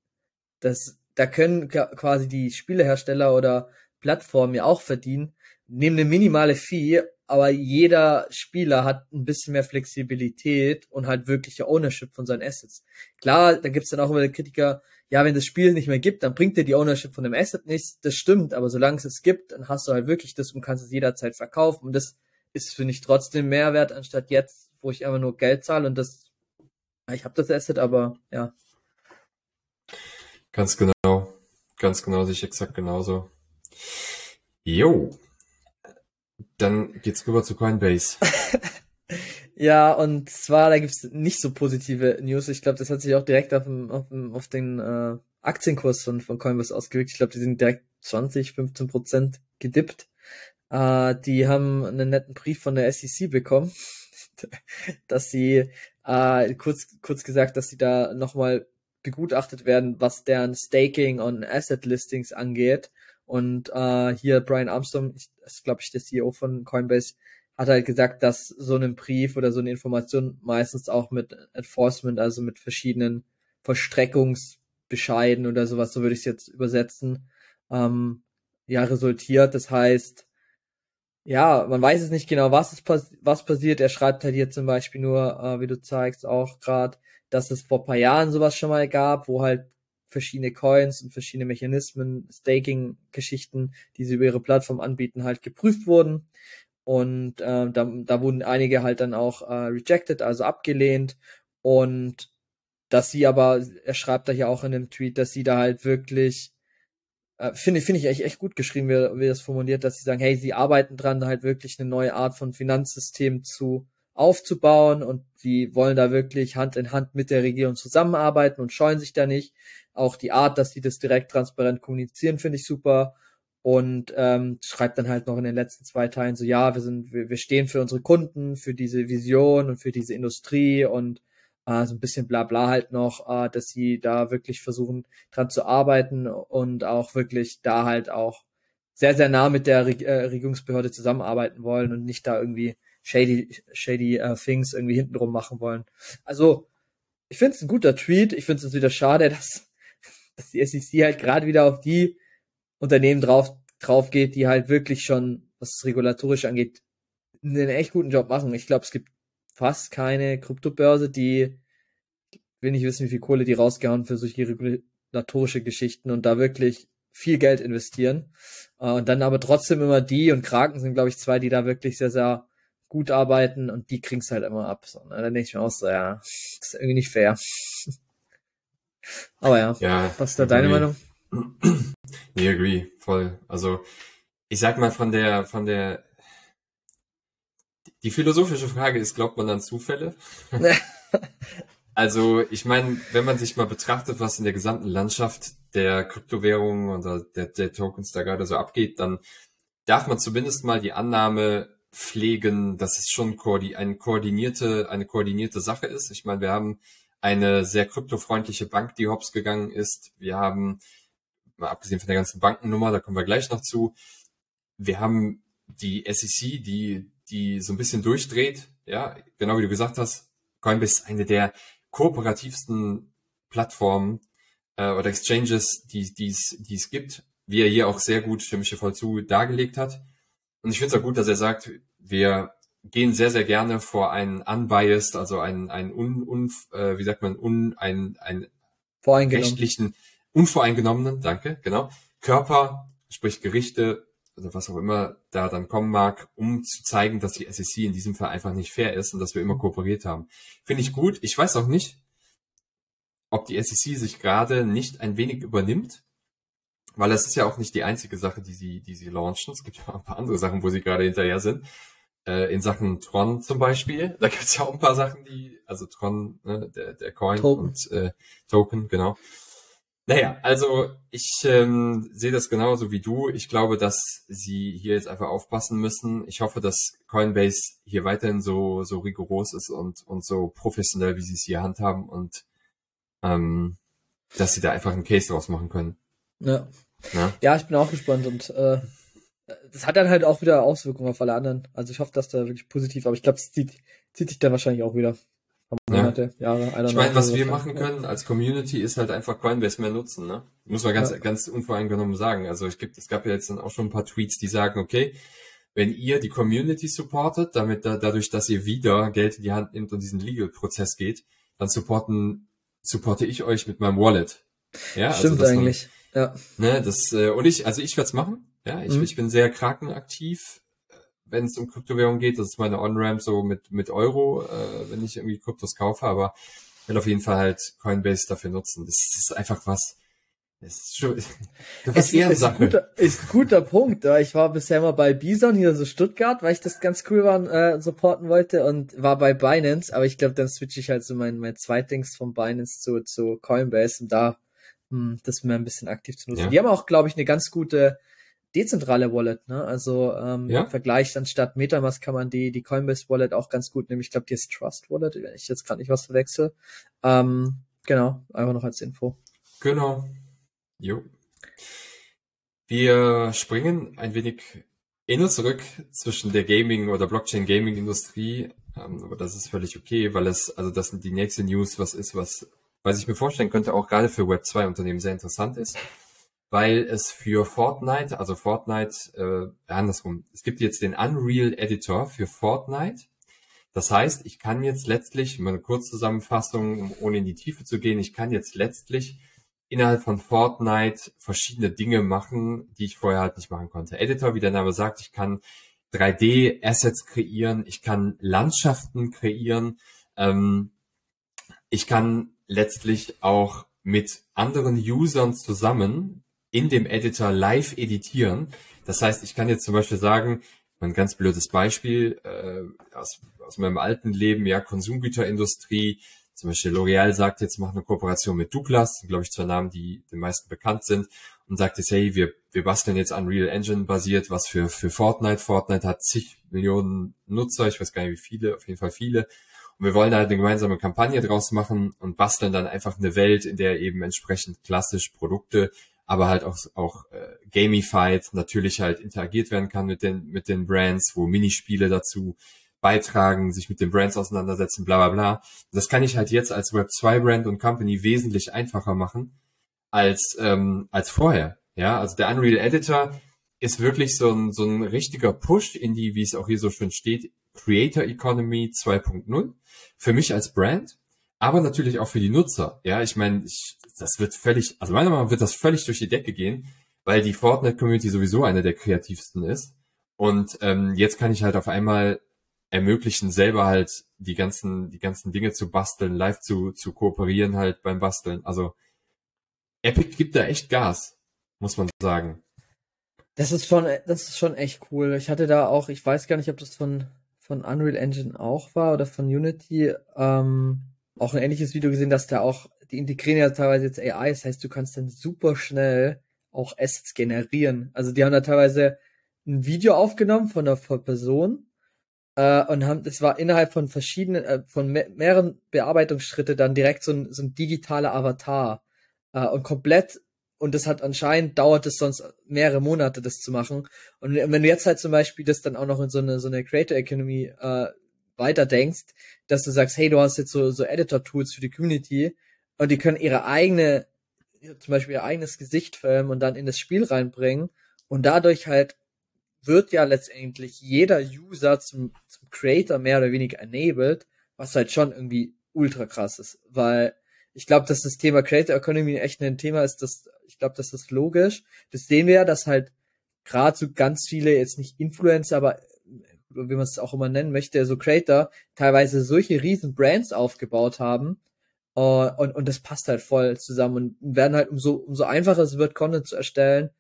Das, da können quasi die Spielehersteller oder Plattformen ja auch verdienen, nehmen eine minimale Fee, aber jeder Spieler hat ein bisschen mehr Flexibilität und halt wirkliche Ownership von seinen Assets. Klar, da gibt's dann auch immer den Kritiker, ja, wenn das Spiel nicht mehr gibt, dann bringt dir die Ownership von dem Asset nichts. Das stimmt, aber solange es es gibt, dann hast du halt wirklich das und kannst es jederzeit verkaufen. Und das ist, finde ich, trotzdem Mehrwert, anstatt jetzt, wo ich einfach nur Geld zahle und das, ich habe das Asset, aber ja. Ganz genau. Ganz genau, sich exakt genauso. Jo, dann geht's rüber zu Coinbase. ja, und zwar, da gibt's nicht so positive News. Ich glaube, das hat sich auch direkt auf, dem, auf, dem, auf den äh, Aktienkurs von, von Coinbase ausgewirkt. Ich glaube, die sind direkt 20, 15 Prozent gedippt. Äh, die haben einen netten Brief von der SEC bekommen, dass sie, äh, kurz, kurz gesagt, dass sie da nochmal begutachtet werden, was deren Staking und Asset Listings angeht und äh, hier Brian Armstrong, ich, ist glaube ich der CEO von Coinbase, hat halt gesagt, dass so ein Brief oder so eine Information meistens auch mit Enforcement, also mit verschiedenen Verstreckungsbescheiden oder sowas, so würde ich es jetzt übersetzen, ähm, ja, resultiert. Das heißt, ja, man weiß es nicht genau, was ist was passiert. Er schreibt halt hier zum Beispiel nur, äh, wie du zeigst, auch gerade, dass es vor paar Jahren sowas schon mal gab, wo halt verschiedene Coins und verschiedene Mechanismen, Staking-Geschichten, die sie über ihre Plattform anbieten, halt geprüft wurden. Und äh, da, da wurden einige halt dann auch äh, rejected, also abgelehnt. Und dass sie aber, er schreibt da hier auch in dem Tweet, dass sie da halt wirklich, äh, finde finde ich echt, echt gut geschrieben, wie, wie das formuliert, dass sie sagen, hey, sie arbeiten dran, halt wirklich eine neue Art von Finanzsystem zu aufzubauen und sie wollen da wirklich Hand in Hand mit der Regierung zusammenarbeiten und scheuen sich da nicht. Auch die Art, dass sie das direkt transparent kommunizieren, finde ich super. Und ähm, schreibt dann halt noch in den letzten zwei Teilen so, ja, wir sind, wir, wir stehen für unsere Kunden, für diese Vision und für diese Industrie und äh, so ein bisschen bla bla halt noch, äh, dass sie da wirklich versuchen, dran zu arbeiten und auch wirklich da halt auch sehr, sehr nah mit der Reg äh, Regierungsbehörde zusammenarbeiten wollen und nicht da irgendwie shady, shady uh, things irgendwie hintenrum machen wollen. Also, ich finde es ein guter Tweet. Ich finde es wieder schade, dass, dass die SEC halt gerade wieder auf die Unternehmen drauf, drauf geht, die halt wirklich schon, was regulatorisch angeht, einen echt guten Job machen. Ich glaube, es gibt fast keine Kryptobörse, die will nicht wissen, wie viel Kohle die rausgehauen für solche regulatorische Geschichten und da wirklich viel Geld investieren. Äh, und dann aber trotzdem immer die und Kraken sind, glaube ich, zwei, die da wirklich sehr, sehr gut arbeiten und die kriegst halt immer ab. So, ne? Dann denke ich mir auch so, ja, das ist irgendwie nicht fair. aber ja, Ja, was ist da deine. Meinung? Nee, agree, voll. Also, ich sag mal, von der, von der, die philosophische Frage ist, glaubt man an Zufälle? Also, ich meine, wenn man sich mal betrachtet, was in der gesamten Landschaft der Kryptowährungen oder der, der Tokens da gerade so abgeht, dann darf man zumindest mal die Annahme pflegen, dass es schon eine koordinierte, eine koordinierte Sache ist. Ich meine, wir haben eine sehr kryptofreundliche Bank, die hops gegangen ist. Wir haben, mal abgesehen von der ganzen Bankennummer, da kommen wir gleich noch zu, wir haben die SEC, die, die so ein bisschen durchdreht. Ja, genau wie du gesagt hast, Coinbase ist eine der kooperativsten Plattformen äh, oder Exchanges, die die es die es gibt, wie er hier auch sehr gut chemische Vollzu dargelegt hat. Und ich finde es auch gut, dass er sagt, wir gehen sehr, sehr gerne vor einen unbiased, also einen, einen un, un äh, wie sagt man, un, ein, ein rechtlichen, unvoreingenommenen, danke, genau, Körper, sprich Gerichte, also was auch immer da dann kommen mag, um zu zeigen, dass die SEC in diesem Fall einfach nicht fair ist und dass wir immer kooperiert haben. Finde ich gut. Ich weiß auch nicht, ob die SEC sich gerade nicht ein wenig übernimmt, weil das ist ja auch nicht die einzige Sache, die sie, die sie launchen. Es gibt ja auch ein paar andere Sachen, wo sie gerade hinterher sind. Äh, in Sachen Tron zum Beispiel, da gibt es ja auch ein paar Sachen, die, also Tron, ne, der, der Coin Token. und äh, Token, genau. Naja, also ich ähm, sehe das genauso wie du. Ich glaube, dass sie hier jetzt einfach aufpassen müssen. Ich hoffe, dass Coinbase hier weiterhin so so rigoros ist und und so professionell, wie sie es hier handhaben und ähm, dass sie da einfach einen Case draus machen können. Ja. Ne? ja, ich bin auch gespannt und äh, das hat dann halt auch wieder Auswirkungen auf alle anderen. Also ich hoffe, dass da wirklich positiv, aber ich glaube, es zieht, zieht sich dann wahrscheinlich auch wieder. Paar Ja. Monate, Jahre, Ich meine, was also wir ja. machen können als Community ist halt einfach Coinbase mehr nutzen, ne? Muss man ganz, Ja. ganz unvoreingenommen sagen. Also ich gibt, es gab ja jetzt dann auch schon ein paar Tweets, die sagen, okay, wenn ihr die Community supportet, damit da, dadurch, dass ihr wieder Geld in die Hand nimmt und diesen Legal-Prozess geht, dann supporten, supporte ich euch mit meinem Wallet. Ja, also Stimmt man- eigentlich. Ja. Ne, das, äh, und ich, also ich werde es machen. Ja, ich, Mhm. ich bin sehr krakenaktiv, wenn es um Kryptowährung geht. Das ist meine On-Ramp so mit, mit Euro, äh, wenn ich irgendwie Kryptos kaufe, aber ich will auf jeden Fall halt Coinbase dafür nutzen. Das ist einfach was. Das ist schon, das ist Es ist, ein guter, ist ein guter Punkt. ja. Ich war bisher mal bei Bison, hier so Stuttgart, weil ich das ganz cool war, äh, supporten wollte und war bei Binance, aber ich glaube, dann switche ich halt so mein, mein Zweitdings von Binance zu, zu Coinbase und da das mehr ein bisschen aktiv zu nutzen. Ja. Die haben auch, glaube ich, eine ganz gute dezentrale Wallet, ne? Also ähm, Ja. im Vergleich anstatt Metamask kann man die, die Coinbase Wallet auch ganz gut nehmen. Ich glaube, die ist Trust Wallet, wenn ich jetzt gerade nicht was verwechsel. Ähm, genau, einfach noch als Info. Genau. Jo. Wir springen ein wenig in und zurück zwischen der Gaming- oder Blockchain-Gaming-Industrie, ähm, aber das ist völlig okay, weil es, also das sind die nächste News, was ist, was, was ich mir vorstellen könnte, auch gerade für Web2-Unternehmen sehr interessant ist, weil es für Fortnite, also Fortnite, äh, andersrum, es gibt jetzt den Unreal Editor für Fortnite. Das heißt, ich kann jetzt letztlich, mal eine Kurzzusammenfassung, um ohne in die Tiefe zu gehen, ich kann jetzt letztlich innerhalb von Fortnite verschiedene Dinge machen, die ich vorher halt nicht machen konnte. Editor, wie der Name sagt, ich kann 3D-Assets kreieren, ich kann Landschaften kreieren, ähm, ich kann letztlich auch mit anderen Usern zusammen in dem Editor live editieren. Das heißt, ich kann jetzt zum Beispiel sagen, ein ganz blödes Beispiel äh, aus, aus meinem alten Leben, ja, Konsumgüterindustrie, zum Beispiel L'Oreal sagt jetzt, macht eine Kooperation mit Douglas, glaube ich, zwei Namen, die den meisten bekannt sind, und sagt jetzt, hey, wir, wir basteln jetzt Unreal Engine basiert, was für, für Fortnite. Fortnite hat zig Millionen Nutzer, ich weiß gar nicht wie viele, auf jeden Fall viele. Und wir wollen da halt eine gemeinsame Kampagne draus machen und basteln dann einfach eine Welt, in der eben entsprechend klassisch Produkte, aber halt auch, auch äh, gamified natürlich halt interagiert werden kann mit den, mit den Brands, wo Minispiele dazu beitragen, sich mit den Brands auseinandersetzen, bla bla bla. Das kann ich halt jetzt als Web2-Brand und Company wesentlich einfacher machen als, ähm, als vorher. Ja, also der Unreal Editor ist wirklich so ein, so ein richtiger Push in die, wie es auch hier so schön steht, Creator Economy 2.0. Für mich als Brand, aber natürlich auch für die Nutzer. Ja, ich meine, ich, das wird völlig, also meiner Meinung nach wird das völlig durch die Decke gehen, weil die Fortnite-Community sowieso eine der kreativsten ist. Und ähm, jetzt kann ich halt auf einmal ermöglichen, selber halt die ganzen, die ganzen Dinge zu basteln, live zu, zu kooperieren halt beim Basteln. Also Epic gibt da echt Gas, muss man sagen. Das ist schon, das ist schon echt cool. Ich hatte da auch, ich weiß gar nicht, ob das von, von Unreal Engine auch war oder von Unity, ähm, auch ein ähnliches Video gesehen, dass da auch, die integrieren ja teilweise jetzt AI, das heißt, du kannst dann super schnell auch Assets generieren. Also die haben da teilweise ein Video aufgenommen von einer Person äh, und haben, das war innerhalb von verschiedenen, äh, von me mehreren Bearbeitungsschritte dann direkt so ein, so ein digitaler Avatar äh, und komplett und das hat anscheinend dauert es sonst mehrere Monate, das zu machen. Und wenn du jetzt halt zum Beispiel das dann auch noch in so eine so eine Creator Economy äh, weiter denkst, dass du sagst, hey, du hast jetzt so so Editor Tools für die Community und die können ihre eigene zum Beispiel ihr eigenes Gesicht filmen und dann in das Spiel reinbringen und dadurch halt wird ja letztendlich jeder User zum, zum Creator mehr oder weniger enabled, was halt schon irgendwie ultra krass ist, weil ich glaube, dass das Thema Creator Economy echt ein Thema ist, das, ich glaube, das ist logisch. Das sehen wir ja, dass halt gerade so ganz viele, jetzt nicht Influencer, aber wie man es auch immer nennen möchte, so Creator, teilweise solche riesen Brands aufgebaut haben, Uh, und, und das passt halt voll zusammen und werden halt umso, umso einfacher es wird, Content zu erstellen,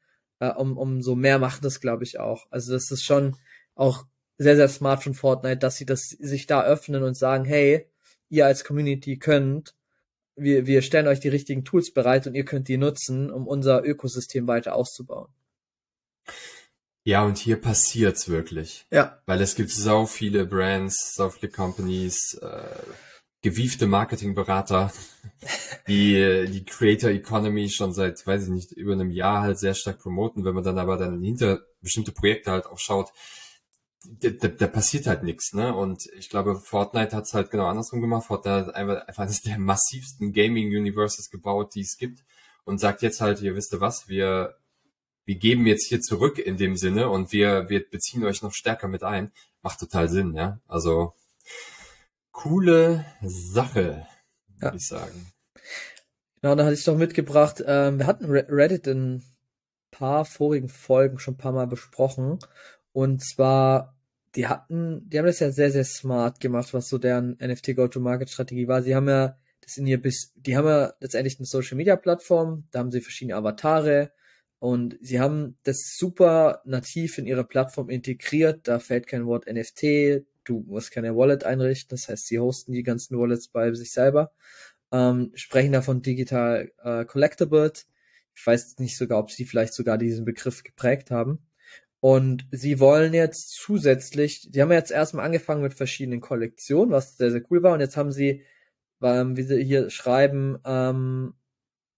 uh, um, umso mehr macht das, glaube ich, auch. Also das ist schon auch sehr, sehr smart von Fortnite, dass sie das sich da öffnen und sagen, hey, ihr als Community könnt, wir, wir stellen euch die richtigen Tools bereit und ihr könnt die nutzen, um unser Ökosystem weiter auszubauen. Ja, und hier passiert's wirklich. Ja. Weil es gibt so viele Brands, so viele Companies, äh, gewiefte Marketingberater, die die Creator Economy schon seit, weiß ich nicht, über einem Jahr halt sehr stark promoten. Wenn man dann aber dann hinter bestimmte Projekte halt auch schaut, da, da, da passiert halt nichts, ne? Und ich glaube, Fortnite hat es halt genau andersrum gemacht. Fortnite hat einfach, einfach eines der massivsten Gaming-Universes gebaut, die es gibt und sagt jetzt halt, ihr wisst ihr was, wir, wir geben jetzt hier zurück in dem Sinne und wir, wir beziehen euch noch stärker mit ein. Macht total Sinn, ja? Also, coole Sache, würde ja. ich sagen. Genau, da hatte ich doch mitgebracht. Ähm, wir hatten Reddit in ein paar vorigen Folgen schon ein paar Mal besprochen. Und zwar, die hatten, die haben das ja sehr, sehr smart gemacht, was so deren NFT Go-to-Market-Strategie war. Sie haben ja das in ihr bis, die haben ja letztendlich eine Social Media Plattform, da haben sie verschiedene Avatare und sie haben das super nativ in ihre Plattform integriert. Da fällt kein Wort NFT, du musst keine Wallet einrichten, das heißt, sie hosten die ganzen Wallets bei sich selber, ähm, sprechen davon digital äh, Collectibles. Ich weiß nicht sogar, ob sie vielleicht sogar diesen Begriff geprägt haben. Und sie wollen jetzt zusätzlich, die haben jetzt erstmal angefangen mit verschiedenen Kollektionen, was sehr, sehr cool war. Und jetzt haben sie, ähm, wie sie hier schreiben, ähm,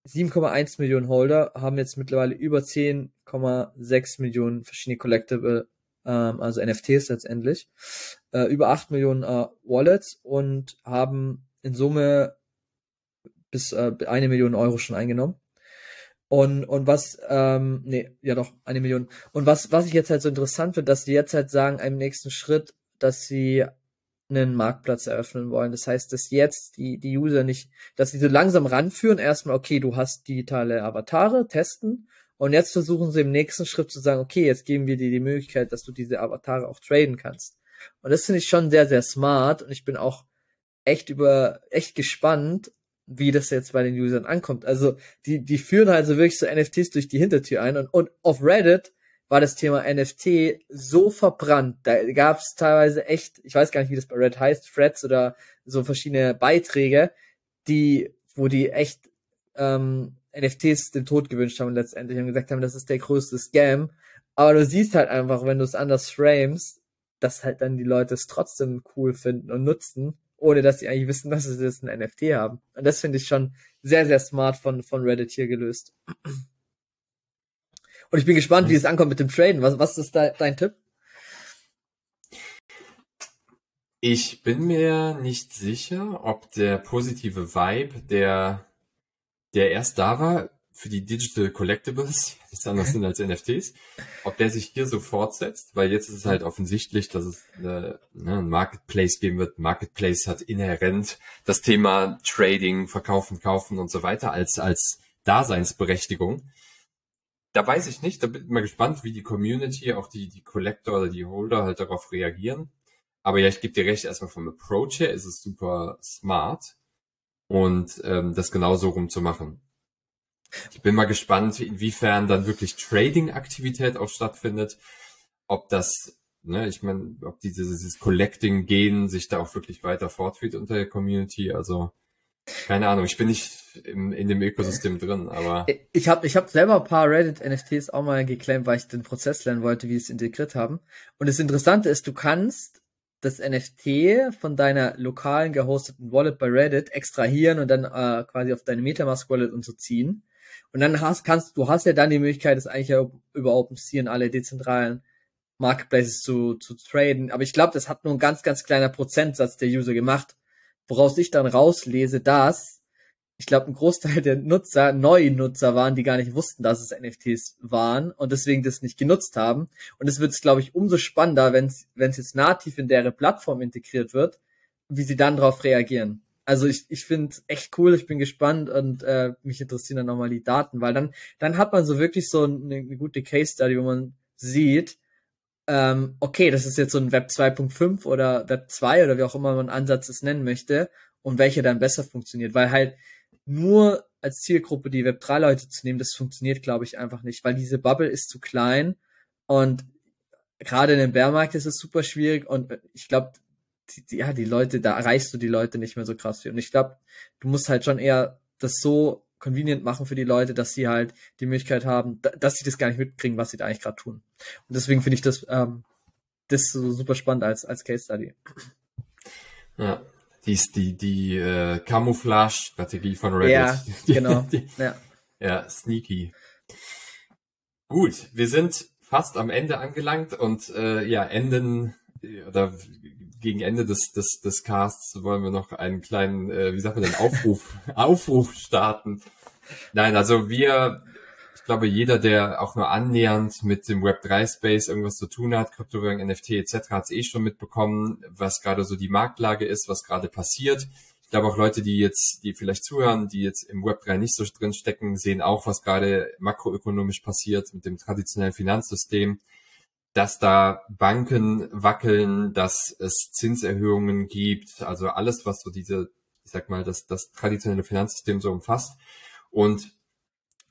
7,1 Millionen Holder, haben jetzt mittlerweile über 10,6 Millionen verschiedene Collectible ähm, also NFTs letztendlich, äh, über 8 Millionen äh, Wallets und haben in Summe bis äh, eine Million Euro schon eingenommen. Und, und was, ähm, nee, ja doch, eine Million. Und was, was ich jetzt halt so interessant finde, dass sie jetzt halt sagen, im nächsten Schritt, dass sie einen Marktplatz eröffnen wollen. Das heißt, dass jetzt die, die User nicht, dass sie so langsam ranführen, erstmal, okay, du hast digitale Avatare, testen und jetzt versuchen sie im nächsten Schritt zu sagen, okay, jetzt geben wir dir die Möglichkeit, dass du diese Avatare auch traden kannst. Und das finde ich schon sehr, sehr smart und ich bin auch echt über, echt gespannt, wie das jetzt bei den Usern ankommt. Also, die, die führen halt so wirklich so NFTs durch die Hintertür ein und, und auf Reddit war das Thema NFT so verbrannt. Da gab es teilweise echt, ich weiß gar nicht, wie das bei Reddit heißt, Threads oder so verschiedene Beiträge, die, wo die echt ähm, NFTs den Tod gewünscht haben letztendlich und gesagt haben, das ist der größte Scam. Aber du siehst halt einfach, wenn du es anders frames, dass halt dann die Leute es trotzdem cool finden und nutzen, ohne dass sie eigentlich wissen, dass sie das ein NFT haben. Und das finde ich schon sehr, sehr smart von, von Reddit hier gelöst. Und ich bin gespannt, wie es ankommt mit dem Traden. Was, was ist da, dein Tipp? Ich bin mir nicht sicher, ob der positive Vibe, der der erst da war für die Digital Collectibles, die nichts anderes sind als NFTs, ob der sich hier so fortsetzt, weil jetzt ist es halt offensichtlich, dass es eine, ne, ein Marketplace geben wird. Marketplace hat inhärent das Thema Trading, Verkaufen, Kaufen und so weiter als, als Daseinsberechtigung. da weiß ich nicht, da bin ich mal gespannt, wie die Community, auch die, die Collector oder die Holder halt darauf reagieren. Aber ja, ich gebe dir recht, erstmal vom Approach her ist es super smart und ähm, das genauso rum zu machen. Ich bin mal gespannt, inwiefern dann wirklich Trading-Aktivität auch stattfindet, ob das, ne, ich meine, ob dieses, dieses Collecting-Gehen sich da auch wirklich weiter fortführt unter der Community. Also keine Ahnung, ich bin nicht im, in dem Ökosystem drin, aber. Ich habe ich hab selber ein paar Reddit-NFTs auch mal geclaimt, weil ich den Prozess lernen wollte, wie sie es integriert haben. Und das Interessante ist, du kannst das NFT von deiner lokalen gehosteten Wallet bei Reddit extrahieren und dann äh, quasi auf deine Metamask Wallet und so ziehen. Und dann hast, kannst, du hast ja dann die Möglichkeit, das eigentlich ja über OpenSea und alle dezentralen Marketplaces zu, zu traden. Aber ich glaube, das hat nur ein ganz, ganz kleiner Prozentsatz der User gemacht woraus ich dann rauslese, dass ich glaube, ein Großteil der Nutzer neue Nutzer waren, die gar nicht wussten, dass es NFTs waren und deswegen das nicht genutzt haben. Und es wird es, glaube ich, umso spannender, wenn es jetzt nativ in deren Plattform integriert wird, wie sie dann darauf reagieren. Also ich, ich finde echt cool, ich bin gespannt und äh, mich interessieren dann nochmal die Daten, weil dann, dann hat man so wirklich so eine, eine gute Case Study, wo man sieht, ähm, okay, das ist jetzt so ein Web 2.5 oder Web 2 oder wie auch immer man Ansatz es nennen möchte und welcher dann besser funktioniert, weil halt nur als Zielgruppe die Web 3 Leute zu nehmen, das funktioniert glaube ich einfach nicht, weil diese Bubble ist zu klein und gerade in dem Bärmarkt ist es super schwierig und ich glaube, ja, die Leute, da erreichst du die Leute nicht mehr so krass viel. Und ich glaube, du musst halt schon eher das so convenient machen für die Leute, dass sie halt die Möglichkeit haben, dass sie das gar nicht mitkriegen, was sie da eigentlich gerade tun. Und deswegen finde ich das, ähm, das so super spannend als, als Case Study. Ja, die ist die, die äh, Camouflage-Strategie von Reddit. Ja, genau. Die, ja. ja, sneaky. Gut, wir sind fast am Ende angelangt und äh, ja, enden oder gegen Ende des, des, des Casts wollen wir noch einen kleinen, äh, wie sagt man denn, Aufruf, Aufruf starten. Nein, also wir, ich glaube, jeder, der auch nur annähernd mit dem Web3-Space irgendwas zu tun hat, Kryptowährung, NFT etc., hat es eh schon mitbekommen, was gerade so die Marktlage ist, was gerade passiert. Ich glaube auch Leute, die jetzt, die vielleicht zuhören, die jetzt im Web3 nicht so drin stecken, sehen auch, was gerade makroökonomisch passiert mit dem traditionellen Finanzsystem dass da Banken wackeln, dass es Zinserhöhungen gibt, also alles, was so diese, ich sag mal, das, das traditionelle Finanzsystem so umfasst. Und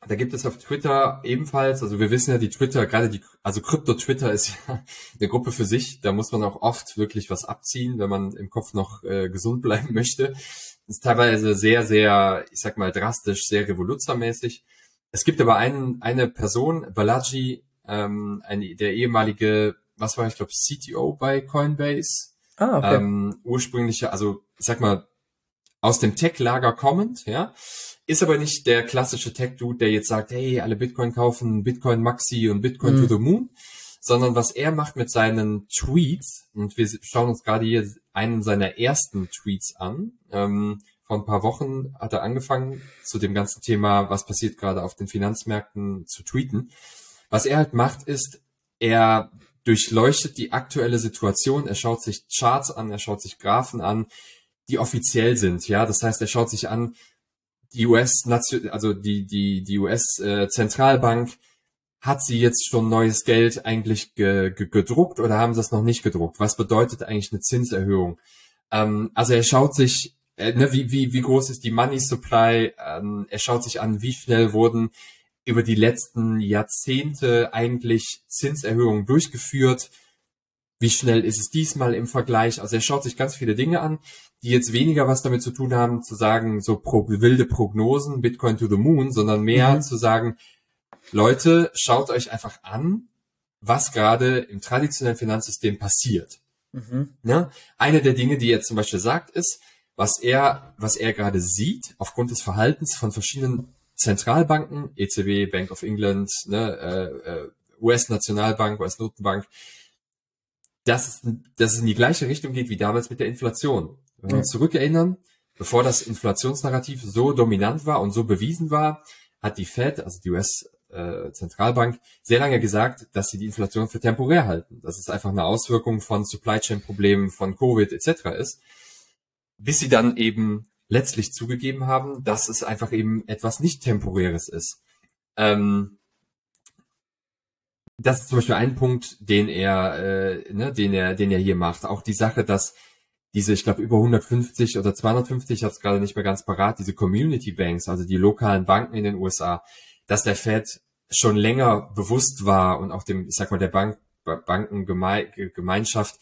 da gibt es auf Twitter ebenfalls, also wir wissen ja, die Twitter, gerade die, also Krypto-Twitter ist ja eine Gruppe für sich, da muss man auch oft wirklich was abziehen, wenn man im Kopf noch äh, gesund bleiben möchte. Das ist teilweise sehr, sehr, ich sag mal, drastisch, sehr revoluzermäßig. Es gibt aber einen, eine Person, Balaji ähm, ein, der ehemalige, was war ich glaube, CTO bei Coinbase. Ah, okay. Ähm, ursprüngliche, also ich sag mal, aus dem Tech-Lager kommend, ja, ist aber nicht der klassische Tech-Dude, der jetzt sagt, hey, alle Bitcoin kaufen, Bitcoin Maxi und Bitcoin mhm. to the Moon, sondern was er macht mit seinen Tweets, und wir schauen uns gerade hier einen seiner ersten Tweets an, ähm, vor ein paar Wochen hat er angefangen, zu dem ganzen Thema, was passiert gerade auf den Finanzmärkten, zu tweeten. Was er halt macht, ist, er durchleuchtet die aktuelle Situation, er schaut sich Charts an, er schaut sich Graphen an, die offiziell sind, ja. Das heißt, er schaut sich an, die US, also die, die, die US äh, Zentralbank, hat sie jetzt schon neues Geld eigentlich ge, ge, gedruckt oder haben sie es noch nicht gedruckt? Was bedeutet eigentlich eine Zinserhöhung? Ähm, also er schaut sich, äh, ne, wie, wie, wie groß ist die Money Supply? Ähm, er schaut sich an, wie schnell wurden über die letzten Jahrzehnte eigentlich Zinserhöhungen durchgeführt. Wie schnell ist es diesmal im Vergleich? Also er schaut sich ganz viele Dinge an, die jetzt weniger was damit zu tun haben, zu sagen, so pro, wilde Prognosen, Bitcoin to the Moon, sondern mehr mhm. zu sagen, Leute, schaut euch einfach an, was gerade im traditionellen Finanzsystem passiert. Mhm. Ja? Ne? Eine der Dinge, die er zum Beispiel sagt, ist, was er, was er gerade sieht, aufgrund des Verhaltens von verschiedenen Zentralbanken, EZB, Bank of England, ne, äh, äh US-Nationalbank, US-Notenbank, dass, es, dass es in die gleiche Richtung geht wie damals mit der Inflation. Wenn wir uns zurückerinnern, bevor das Inflationsnarrativ so dominant war und so bewiesen war, hat die Fed, also die US-Zentralbank, äh, sehr lange gesagt, dass sie die Inflation für temporär halten. Dass es einfach eine Auswirkung von Supply Chain Problemen, von Covid etc. ist, bis sie dann eben letztlich zugegeben haben, dass es einfach eben etwas nicht temporäres ist. Ähm, das ist zum Beispiel ein Punkt, den er, äh, ne, den er, den er hier macht. Auch die Sache, dass diese, ich glaube, über 150 oder 250, ich habe es gerade nicht mehr ganz parat, diese Community Banks, also die lokalen Banken in den USA, dass der Fed schon länger bewusst war und auch dem, ich sag mal, der Bank, Bankengemeinschaft,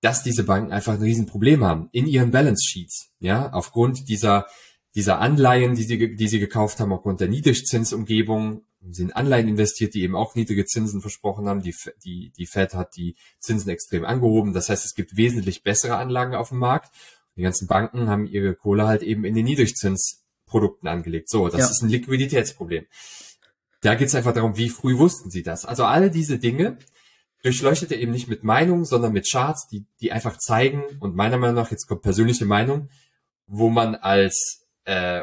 dass diese Banken einfach ein Riesenproblem haben in ihren Balance Sheets, ja, aufgrund dieser, dieser Anleihen, die sie, die sie gekauft haben, aufgrund der Niedrigzinsumgebung, sind Anleihen investiert, die eben auch niedrige Zinsen versprochen haben. Die, die, die Fed hat die Zinsen extrem angehoben. Das heißt, es gibt wesentlich bessere Anlagen auf dem Markt. Die ganzen Banken haben ihre Kohle halt eben in den Niedrigzinsprodukten angelegt. So, das ja. ist ein Liquiditätsproblem. Da geht es einfach darum, wie früh wussten sie das. Also alle diese Dinge durchleuchtet er eben nicht mit Meinungen, sondern mit Charts, die, die einfach zeigen, und meiner Meinung nach, jetzt kommt persönliche Meinung, wo man als, äh,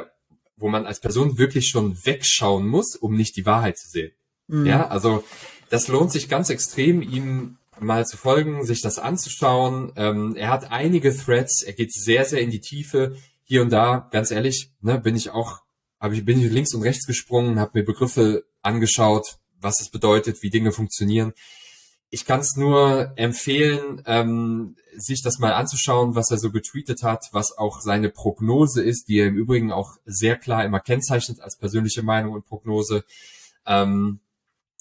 wo man als Person wirklich schon wegschauen muss, um nicht die Wahrheit zu sehen. Mhm. Ja, also das lohnt sich ganz extrem, ihm mal zu folgen, sich das anzuschauen. Ähm, er hat einige Threads, er geht sehr, sehr in die Tiefe. Hier und da, ganz ehrlich, ne, bin ich auch, hab ich, bin ich links und rechts gesprungen, habe mir Begriffe angeschaut, was es bedeutet, wie Dinge funktionieren ich kann es nur empfehlen, ähm, sich das mal anzuschauen, was er so getweetet hat, was auch seine Prognose ist, die er im Übrigen auch sehr klar immer kennzeichnet als persönliche Meinung und Prognose. Ähm,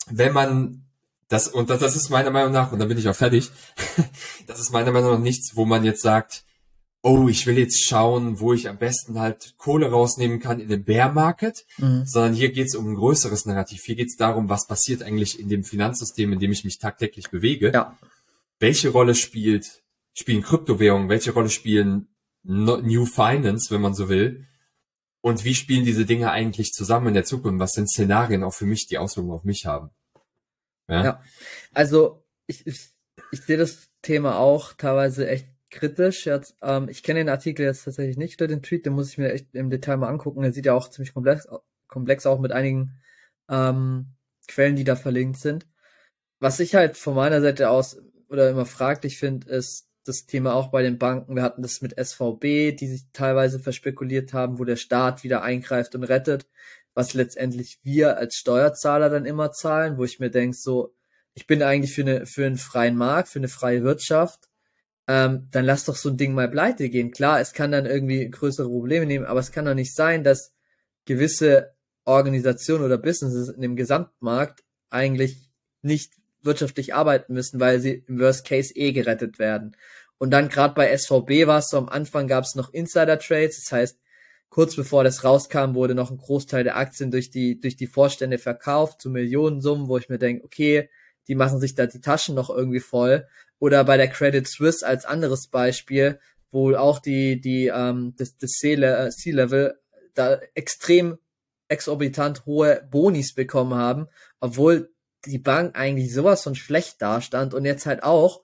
wenn man das, und das, das ist meiner Meinung nach, und dann bin ich auch fertig, das ist meiner Meinung nach nichts, wo man jetzt sagt, oh, ich will jetzt schauen, wo ich am besten halt Kohle rausnehmen kann in dem Bear Market, mhm. sondern hier geht es um ein größeres Narrativ. Hier geht es darum, was passiert eigentlich in dem Finanzsystem, in dem ich mich tagtäglich bewege. Ja. Welche Rolle spielt, spielen Kryptowährungen, welche Rolle spielen New Finance, wenn man so will? Und wie spielen diese Dinge eigentlich zusammen in der Zukunft? Was sind Szenarien auch für mich, die Auswirkungen auf mich haben? Ja, ja. also ich, ich, ich sehe das Thema auch teilweise echt kritisch. Jetzt, ähm, ich kenne den Artikel jetzt tatsächlich nicht oder den Tweet, den muss ich mir echt im Detail mal angucken. Der sieht ja auch ziemlich komplex, komplex auch mit einigen ähm, Quellen, die da verlinkt sind. Was ich halt von meiner Seite aus oder immer fraglich finde, ist das Thema auch bei den Banken. Wir hatten das mit SVB, die sich teilweise verspekuliert haben, wo der Staat wieder eingreift und rettet, was letztendlich wir als Steuerzahler dann immer zahlen, wo ich mir denke, so, ich bin eigentlich für, eine, für einen freien Markt, für eine freie Wirtschaft ähm, dann lass doch so ein Ding mal pleite gehen. Klar, es kann dann irgendwie größere Probleme nehmen, aber es kann doch nicht sein, dass gewisse Organisationen oder Businesses in dem Gesamtmarkt eigentlich nicht wirtschaftlich arbeiten müssen, weil sie im Worst Case eh gerettet werden. Und dann gerade bei SVB war es so, am Anfang gab es noch Insider-Trades, das heißt, kurz bevor das rauskam, wurde noch ein Großteil der Aktien durch die, durch die Vorstände verkauft zu Millionensummen, wo ich mir denke, okay, die machen sich da die Taschen noch irgendwie voll. Oder bei der Credit Suisse als anderes Beispiel, wo auch die, die, ähm, das, das äh, C-Level da extrem exorbitant hohe Bonis bekommen haben, obwohl die Bank eigentlich sowas von schlecht dastand und jetzt halt auch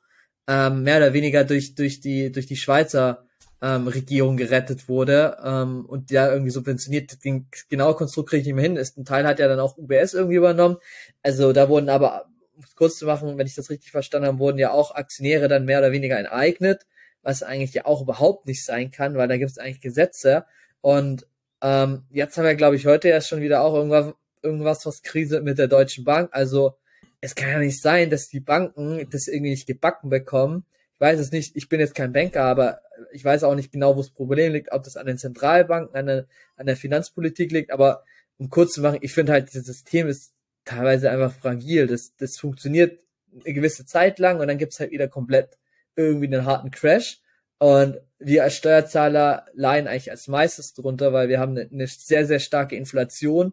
ähm, mehr oder weniger durch, durch die, durch die Schweizer ähm, Regierung gerettet wurde ähm, und ja irgendwie subventioniert. Den genaue Konstrukt kriege ich nicht mehr hin. Ist, ein Teil hat ja dann auch UBS irgendwie übernommen. Also da wurden aber um es kurz zu machen, wenn ich das richtig verstanden habe, wurden ja auch Aktionäre dann mehr oder weniger enteignet, was eigentlich ja auch überhaupt nicht sein kann, weil da gibt es eigentlich Gesetze. Und ähm, jetzt haben wir, glaube ich, heute erst schon wieder auch irgendwas, irgendwas, was Krise mit der Deutschen Bank. Also es kann ja nicht sein, dass die Banken das irgendwie nicht gebacken bekommen. Ich weiß es nicht, ich bin jetzt kein Banker, aber ich weiß auch nicht genau, wo das Problem liegt, ob das an den Zentralbanken, an der, an der Finanzpolitik liegt, aber um kurz zu machen, ich finde halt, dieses System ist teilweise einfach fragil. Das, das funktioniert eine gewisse Zeit lang und dann gibt's halt wieder komplett irgendwie einen harten Crash. Und wir als Steuerzahler leihen eigentlich als meistes drunter, weil wir haben eine, eine sehr, sehr starke Inflation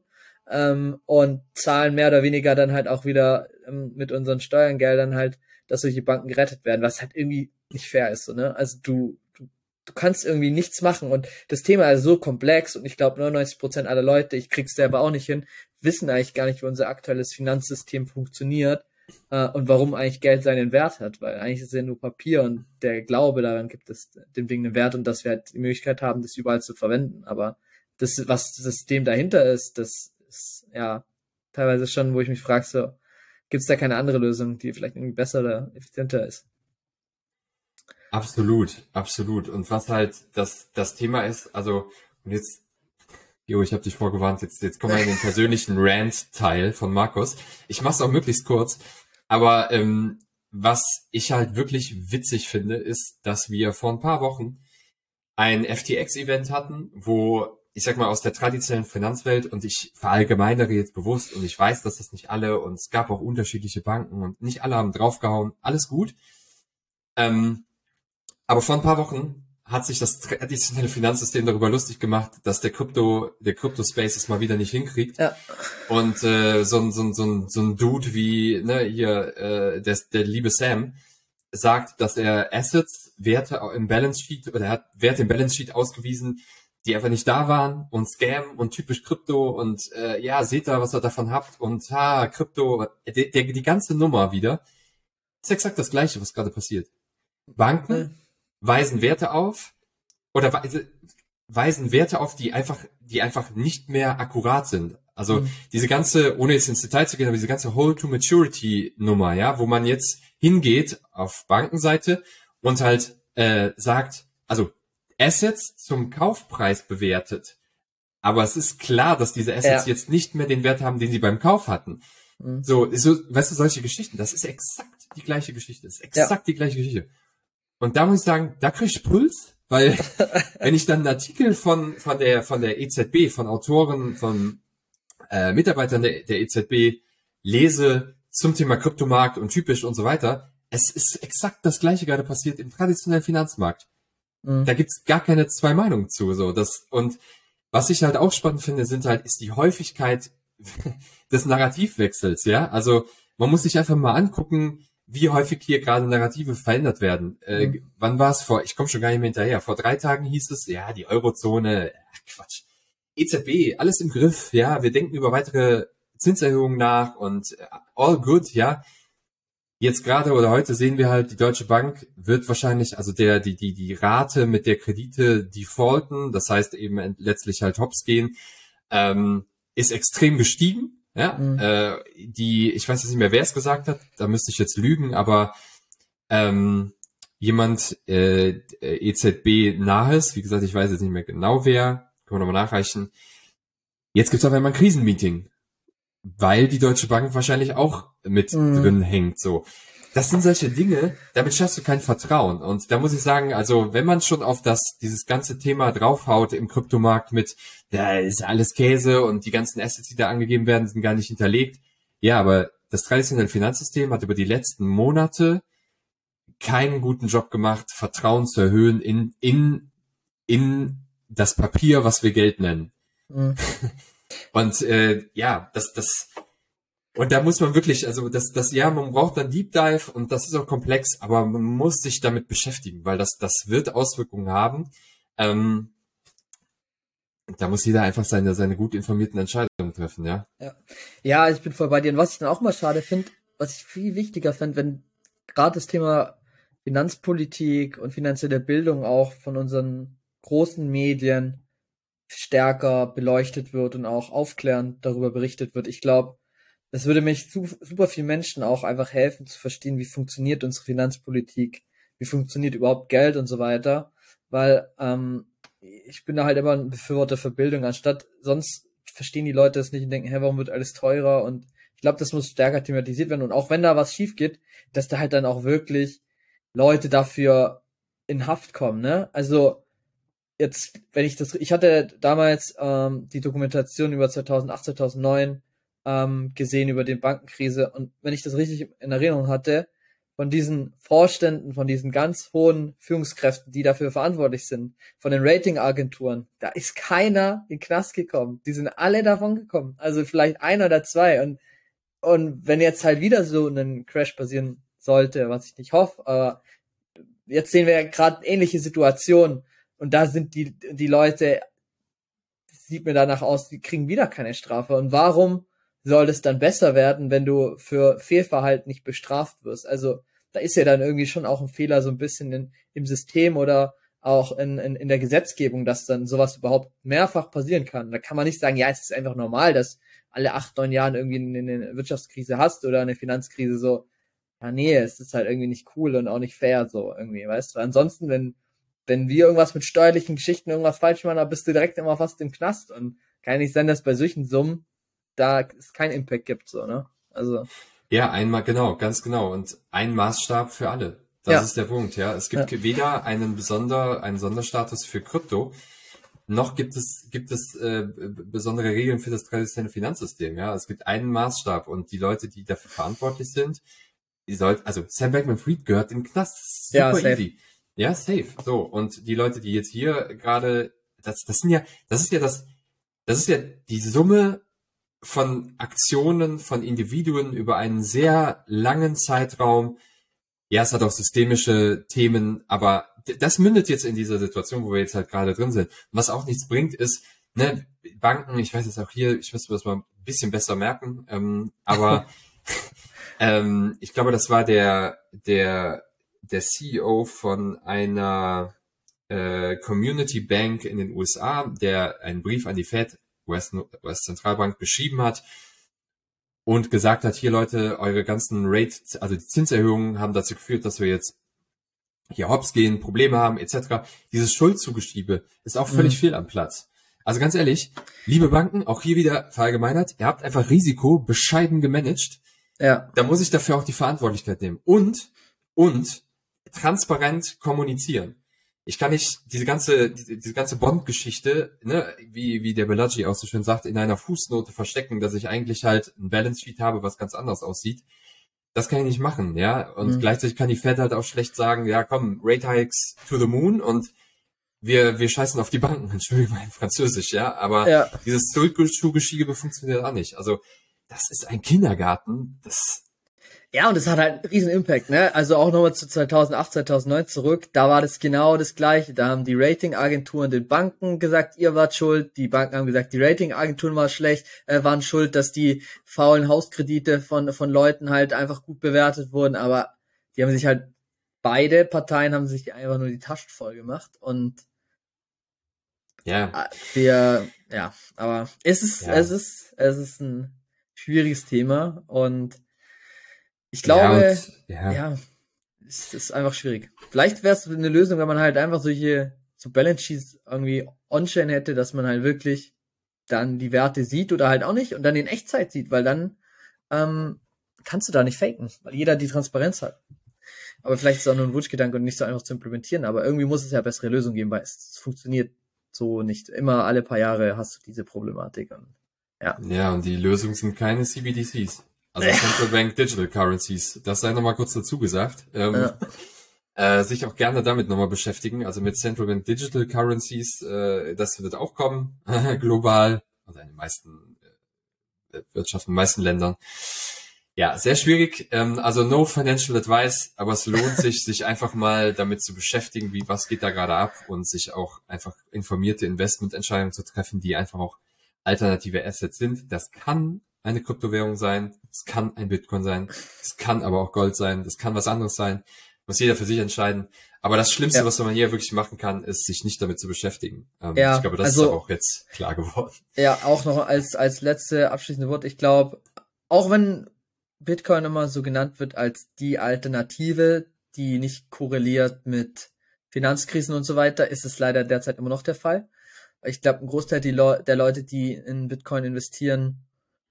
ähm, und zahlen mehr oder weniger dann halt auch wieder ähm, mit unseren Steuergeldern halt, dass solche Banken gerettet werden, was halt irgendwie nicht fair ist. So, ne? Also du, du, kannst irgendwie nichts machen und das Thema ist so komplex und ich glaube 99 Prozent aller Leute, ich krieg's selber auch nicht hin, wissen eigentlich gar nicht, wie unser aktuelles Finanzsystem funktioniert äh, und warum eigentlich Geld seinen Wert hat, weil eigentlich ist es ja nur Papier und der Glaube daran gibt es dem Ding einen Wert und dass wir halt die Möglichkeit haben, das überall zu verwenden. Aber das, was das System dahinter ist, das ist ja teilweise schon, wo ich mich frage, so, gibt es da keine andere Lösung, die vielleicht irgendwie besser oder effizienter ist? Absolut, absolut. Und was halt das, das Thema ist, also, und jetzt Jo, ich habe dich vorgewarnt. Jetzt, jetzt kommen wir in den persönlichen Rant-Teil von Markus. Ich mach's auch möglichst kurz. Aber ähm, was ich halt wirklich witzig finde, ist, dass wir vor ein paar Wochen ein FTX-Event hatten, wo ich sag mal aus der traditionellen Finanzwelt und ich verallgemeinere jetzt bewusst und ich weiß, dass das nicht alle und es gab auch unterschiedliche Banken und nicht alle haben draufgehauen, alles gut. Ähm, aber vor ein paar Wochen hat sich das traditionelle Finanzsystem darüber lustig gemacht, dass der Krypto, der Krypto-Space es mal wieder nicht hinkriegt. Ja. Und äh, so, ein so, ein so, ein so ein Dude wie ne, hier äh, der, der liebe Sam sagt, dass er Assets, Werte im Balance Sheet oder er hat Werte im Balance Sheet ausgewiesen, die einfach nicht da waren und Scam und typisch Krypto und äh, ja, seht da, was ihr davon habt und ha, Krypto, der, der, die ganze Nummer wieder. ist exakt das Gleiche, was gerade passiert. Banken. Weisen Werte auf oder weise, weisen Werte auf, die einfach, die einfach nicht mehr akkurat sind. Also mhm. diese ganze, ohne jetzt ins Detail zu gehen, aber diese ganze Hold-to-Maturity-Nummer, ja, wo man jetzt hingeht auf Bankenseite und halt äh, sagt, also Assets zum Kaufpreis bewertet. Aber es ist klar, dass diese Assets ja. jetzt nicht mehr den Wert haben, den sie beim Kauf hatten. Mhm. So, so, weißt du, solche Geschichten, das ist exakt die gleiche Geschichte. Das ist exakt ja. die gleiche Geschichte. Und da muss ich sagen, da krieg ich Puls, weil wenn ich dann einen Artikel von, von der, von der EZB, von Autoren, von äh, Mitarbeitern der, der EZB lese zum Thema Kryptomarkt und typisch und so weiter, es ist exakt das gleiche gerade passiert im traditionellen Finanzmarkt. Mhm. Da gibt's gar keine zwei Meinungen zu. So das und was ich halt auch spannend finde, sind halt ist die Häufigkeit des Narrativwechsels. Ja, also man muss sich einfach mal angucken, wie häufig hier gerade Narrative verändert werden. Äh, mhm. Wann war es vor? Ich komme schon gar nicht mehr hinterher. Vor drei Tagen hieß es, ja, die Eurozone, ach Quatsch. EZB, alles im Griff, ja, wir denken über weitere Zinserhöhungen nach und äh, all good, ja jetzt gerade oder heute sehen wir halt, die Deutsche Bank wird wahrscheinlich, also der, die, die, die Rate mit der Kredite defaulten, das heißt eben letztlich halt hops gehen, ähm, ist extrem gestiegen. Ja, mhm. äh, die, ich weiß jetzt nicht mehr, wer es gesagt hat, da müsste ich jetzt lügen, aber ähm, jemand äh, EZB nahes, wie gesagt, ich weiß jetzt nicht mehr genau wer, können wir nochmal nachreichen. Jetzt gibt's auf einmal ein Krisenmeeting weil die Deutsche Bank wahrscheinlich auch mit mhm. drin hängt. So, das sind solche Dinge, damit schaffst du kein Vertrauen. Und da muss ich sagen, also wenn man schon auf das dieses ganze Thema draufhaut im Kryptomarkt mit, da ist alles Käse und die ganzen Assets, die da angegeben werden, sind gar nicht hinterlegt. Ja, aber das traditionelle Finanzsystem hat über die letzten Monate keinen guten Job gemacht, Vertrauen zu erhöhen in in in das Papier, was wir Geld nennen. Mhm. Und äh, ja, das, das, und da muss man wirklich, also das, das, ja, man braucht dann Deep Dive und das ist auch komplex, aber man muss sich damit beschäftigen, weil das, das wird Auswirkungen haben. Ähm, da muss jeder einfach seine, seine gut informierten Entscheidungen treffen, ja. Ja, ja ich bin voll bei dir. Und was ich dann auch mal schade finde, was ich viel wichtiger fände, wenn gerade das Thema Finanzpolitik und finanzielle Bildung auch von unseren großen Medien stärker beleuchtet wird und auch aufklärend darüber berichtet wird. Ich glaube, das würde mich super vielen Menschen auch einfach helfen zu verstehen, wie funktioniert unsere Finanzpolitik, wie funktioniert überhaupt Geld und so weiter, weil ähm, ich bin da halt immer ein Befürworter für Bildung, anstatt sonst verstehen die Leute es nicht und denken, hä, warum wird alles teurer? Und ich glaube, das muss stärker thematisiert werden. Und auch wenn da was schief geht, dass da halt dann auch wirklich Leute dafür in Haft kommen, ne? Also jetzt, wenn ich das, ich hatte damals ähm, die Dokumentation über 2008, 2009 ähm, gesehen über die Bankenkrise und wenn ich das richtig in Erinnerung hatte, von diesen Vorständen, von diesen ganz hohen Führungskräften, die dafür verantwortlich sind, von den Ratingagenturen, da ist keiner in Knast gekommen. Die sind alle davon gekommen. Also vielleicht ein oder zwei. Und, und wenn jetzt halt wieder so ein Crash passieren sollte, was ich nicht hoffe, aber jetzt sehen wir ja gerade ähnliche Situationen, und da sind die, die Leute, sieht mir danach aus, die kriegen wieder keine Strafe. Und warum soll es dann besser werden, wenn du für Fehlverhalten nicht bestraft wirst? Also da ist ja dann irgendwie schon auch ein Fehler so ein bisschen in, im System oder auch in, in, in der Gesetzgebung, dass dann sowas überhaupt mehrfach passieren kann. Da kann man nicht sagen, ja, es ist einfach normal, dass alle acht, neun Jahren irgendwie eine Wirtschaftskrise hast oder eine Finanzkrise so. Ja, nee, es ist halt irgendwie nicht cool und auch nicht fair so irgendwie, weißt du. Ansonsten, wenn wenn wir irgendwas mit steuerlichen Geschichten irgendwas falsch machen, dann bist du direkt immer fast im Knast und kann nicht sein, dass bei solchen Summen da es keinen Impact gibt, so, ne? Also. Ja, einmal, genau, ganz genau. Und ein Maßstab für alle. Das Ja. ist der Punkt, ja. Es gibt Ja. weder einen besonder, einen Sonderstatus für Krypto, noch gibt es, gibt es äh, besondere Regeln für das traditionelle Finanzsystem, ja. Es gibt einen Maßstab und die Leute, die dafür verantwortlich sind, die sollten, also Sam Bankman-Fried gehört in den Knast. Ja, Super safe. easy. Ja, safe. So. Und die Leute, die jetzt hier gerade, das, das sind ja, das ist ja das, das ist ja die Summe von Aktionen von Individuen über einen sehr langen Zeitraum. Ja, es hat auch systemische Themen, aber das mündet jetzt in dieser Situation, wo wir jetzt halt gerade drin sind. Was auch nichts bringt, ist, ne, Banken, ich weiß jetzt auch hier, ich mir das mal ein bisschen besser merken, ähm, aber ähm, ich glaube, das war der, der, der CEO von einer äh, Community Bank in den USA, der einen Brief an die Fed, US, US Zentralbank, geschrieben hat und gesagt hat, hier Leute, eure ganzen Rate, also die Zinserhöhungen haben dazu geführt, dass wir jetzt hier hops gehen, Probleme haben, etc. Dieses Schuldzugeschiebe ist auch völlig Mhm. fehl am Platz. Also ganz ehrlich, liebe Banken, auch hier wieder verallgemeinert, ihr habt einfach Risiko bescheiden gemanagt Ja, da muss ich dafür auch die Verantwortlichkeit nehmen. Und, und transparent kommunizieren. Ich kann nicht diese ganze, diese, ganze Bond-Geschichte, ne, wie, wie der Bellagio auch so schön sagt, in einer Fußnote verstecken, dass ich eigentlich halt ein Balance Sheet habe, was ganz anders aussieht. Das kann ich nicht machen, ja. Und Mhm. gleichzeitig kann die Fed halt auch schlecht sagen, ja komm, Rate Hikes to the moon und wir, wir scheißen auf die Banken. Entschuldigung mein Französisch, ja. Aber ja. dieses Schuldgeschiebe funktioniert auch nicht. Also, das ist ein Kindergarten. Das, Ja, und es hat halt einen riesen Impact, ne? Also auch nochmal zu 2008, 2009 zurück, da war das genau das Gleiche. Da haben die Ratingagenturen den Banken gesagt, ihr wart schuld. Die Banken haben gesagt, die Ratingagenturen waren schlecht, äh, waren schuld, dass die faulen Hauskredite von, von Leuten halt einfach gut bewertet wurden. Aber die haben sich halt, beide Parteien haben sich einfach nur die Taschen voll gemacht. Und ja, äh, wir, ja, aber es ist, Ja. es ist, es ist ein schwieriges Thema und ich glaube, ja, und, ja. ja, es ist einfach schwierig. Vielleicht wäre es eine Lösung, wenn man halt einfach solche so Balance Sheets irgendwie on-chain hätte, dass man halt wirklich dann die Werte sieht oder halt auch nicht und dann in Echtzeit sieht, weil dann ähm, kannst du da nicht faken, weil jeder die Transparenz hat. Aber vielleicht ist es auch nur ein Wunschgedanke und nicht so einfach zu implementieren, aber irgendwie muss es ja bessere Lösungen geben, weil es, es funktioniert so nicht. Immer alle paar Jahre hast du diese Problematik. Und, ja, und die Lösung sind keine CBDCs. Also Central Bank Digital Currencies. Das sei nochmal kurz dazu gesagt. Ähm, Ja. äh, sich auch gerne damit nochmal beschäftigen. Also mit Central Bank Digital Currencies, äh, das wird auch kommen, global, also in den meisten äh, Wirtschaften, in den meisten Ländern. Ja, sehr schwierig. Ähm, also no financial advice, aber es lohnt sich, sich einfach mal damit zu beschäftigen, wie was geht da gerade ab und sich auch einfach informierte Investmententscheidungen zu treffen, die einfach auch alternative Assets sind. Das kann eine Kryptowährung sein, es kann ein Bitcoin sein, es kann aber auch Gold sein, das kann was anderes sein. Muss jeder für sich entscheiden. Aber das Schlimmste, Ja. was man hier wirklich machen kann, ist, sich nicht damit zu beschäftigen. Ähm, Ja, ich glaube, das also- ist auch jetzt klar geworden. Ja, auch noch als, als letzte abschließende Wort. Ich glaube, auch wenn Bitcoin immer so genannt wird als die Alternative, die nicht korreliert mit Finanzkrisen und so weiter, ist es leider derzeit immer noch der Fall. Ich glaube, ein Großteil der Leute, die in Bitcoin investieren,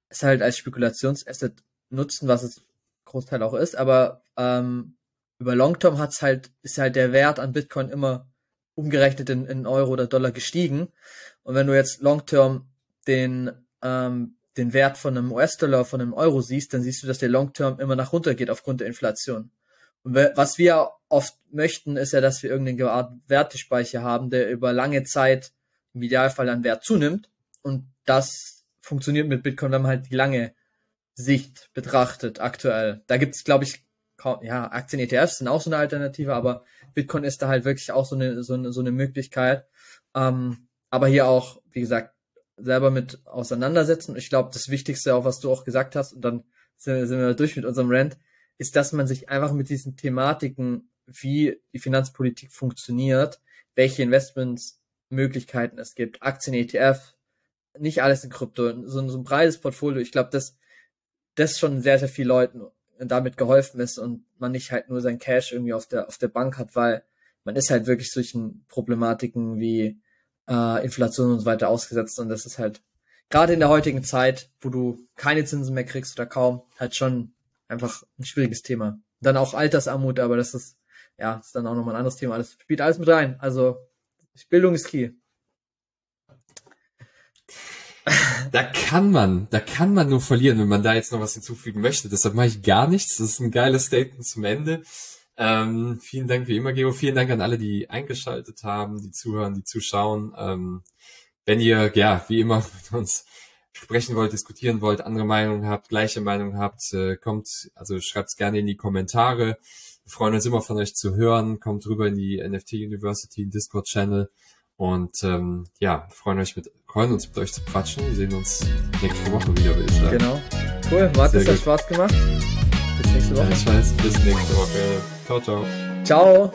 es halt als Spekulationsasset nutzen, was es Großteil auch ist, aber ähm, über Longterm hat's halt, ist halt der Wert an Bitcoin immer umgerechnet in, in Euro oder Dollar gestiegen. Und wenn du jetzt Longterm den, ähm, den Wert von einem US-Dollar, von einem Euro siehst, dann siehst du, dass der Longterm immer nach runter geht aufgrund der Inflation. Und was wir oft möchten, ist ja, dass wir irgendeine Art Wertespeicher haben, der über lange Zeit im Idealfall an Wert zunimmt. Und das funktioniert mit Bitcoin, wenn man halt die lange Sicht betrachtet, aktuell. Da gibt's, glaube ich, kaum, ja, Aktien-ETFs sind auch so eine Alternative, aber Bitcoin ist da halt wirklich auch so eine, so eine, so eine Möglichkeit. Ähm, aber hier auch, wie gesagt, selber mit auseinandersetzen. Ich glaube, das Wichtigste, auch was du auch gesagt hast, und dann sind, sind wir durch mit unserem Rant, ist, dass man sich einfach mit diesen Thematiken, wie die Finanzpolitik funktioniert, welche Investmentsmöglichkeiten es gibt, Aktien, ETF, nicht alles in Krypto, so, so ein breites Portfolio. Ich glaube, dass das schon sehr, sehr vielen Leuten damit geholfen ist und man nicht halt nur sein Cash irgendwie auf der, auf der Bank hat, weil man ist halt wirklich solchen Problematiken wie äh, Inflation und so weiter ausgesetzt und das ist halt gerade in der heutigen Zeit, wo du keine Zinsen mehr kriegst oder kaum, halt schon einfach ein schwieriges Thema. Dann auch Altersarmut, aber das ist, ja, ist dann auch nochmal ein anderes Thema. Alles spielt alles mit rein. Also, Bildung ist key. Da kann man, da kann man nur verlieren, wenn man da jetzt noch was hinzufügen möchte. Deshalb mache ich gar nichts. Das ist ein geiles Statement zum Ende. Ähm, vielen Dank wie immer, Geo. Vielen Dank an alle, die eingeschaltet haben, die zuhören, die zuschauen. Ähm, wenn ihr, ja, wie immer mit uns sprechen wollt, diskutieren wollt, andere Meinungen habt, gleiche Meinungen habt, äh, kommt, also schreibt's gerne in die Kommentare. Wir freuen uns immer von euch zu hören. Kommt rüber in die NFT University Discord Channel. Und ähm, ja, freuen, euch mit, freuen uns mit euch zu quatschen. Wir sehen uns nächste Woche wieder, würde ich sagen. Genau. Cool, Warte, es hat Spaß gemacht. Bis nächste Woche. Ja, ich weiß, bis nächste Woche. Ciao, ciao. Ciao.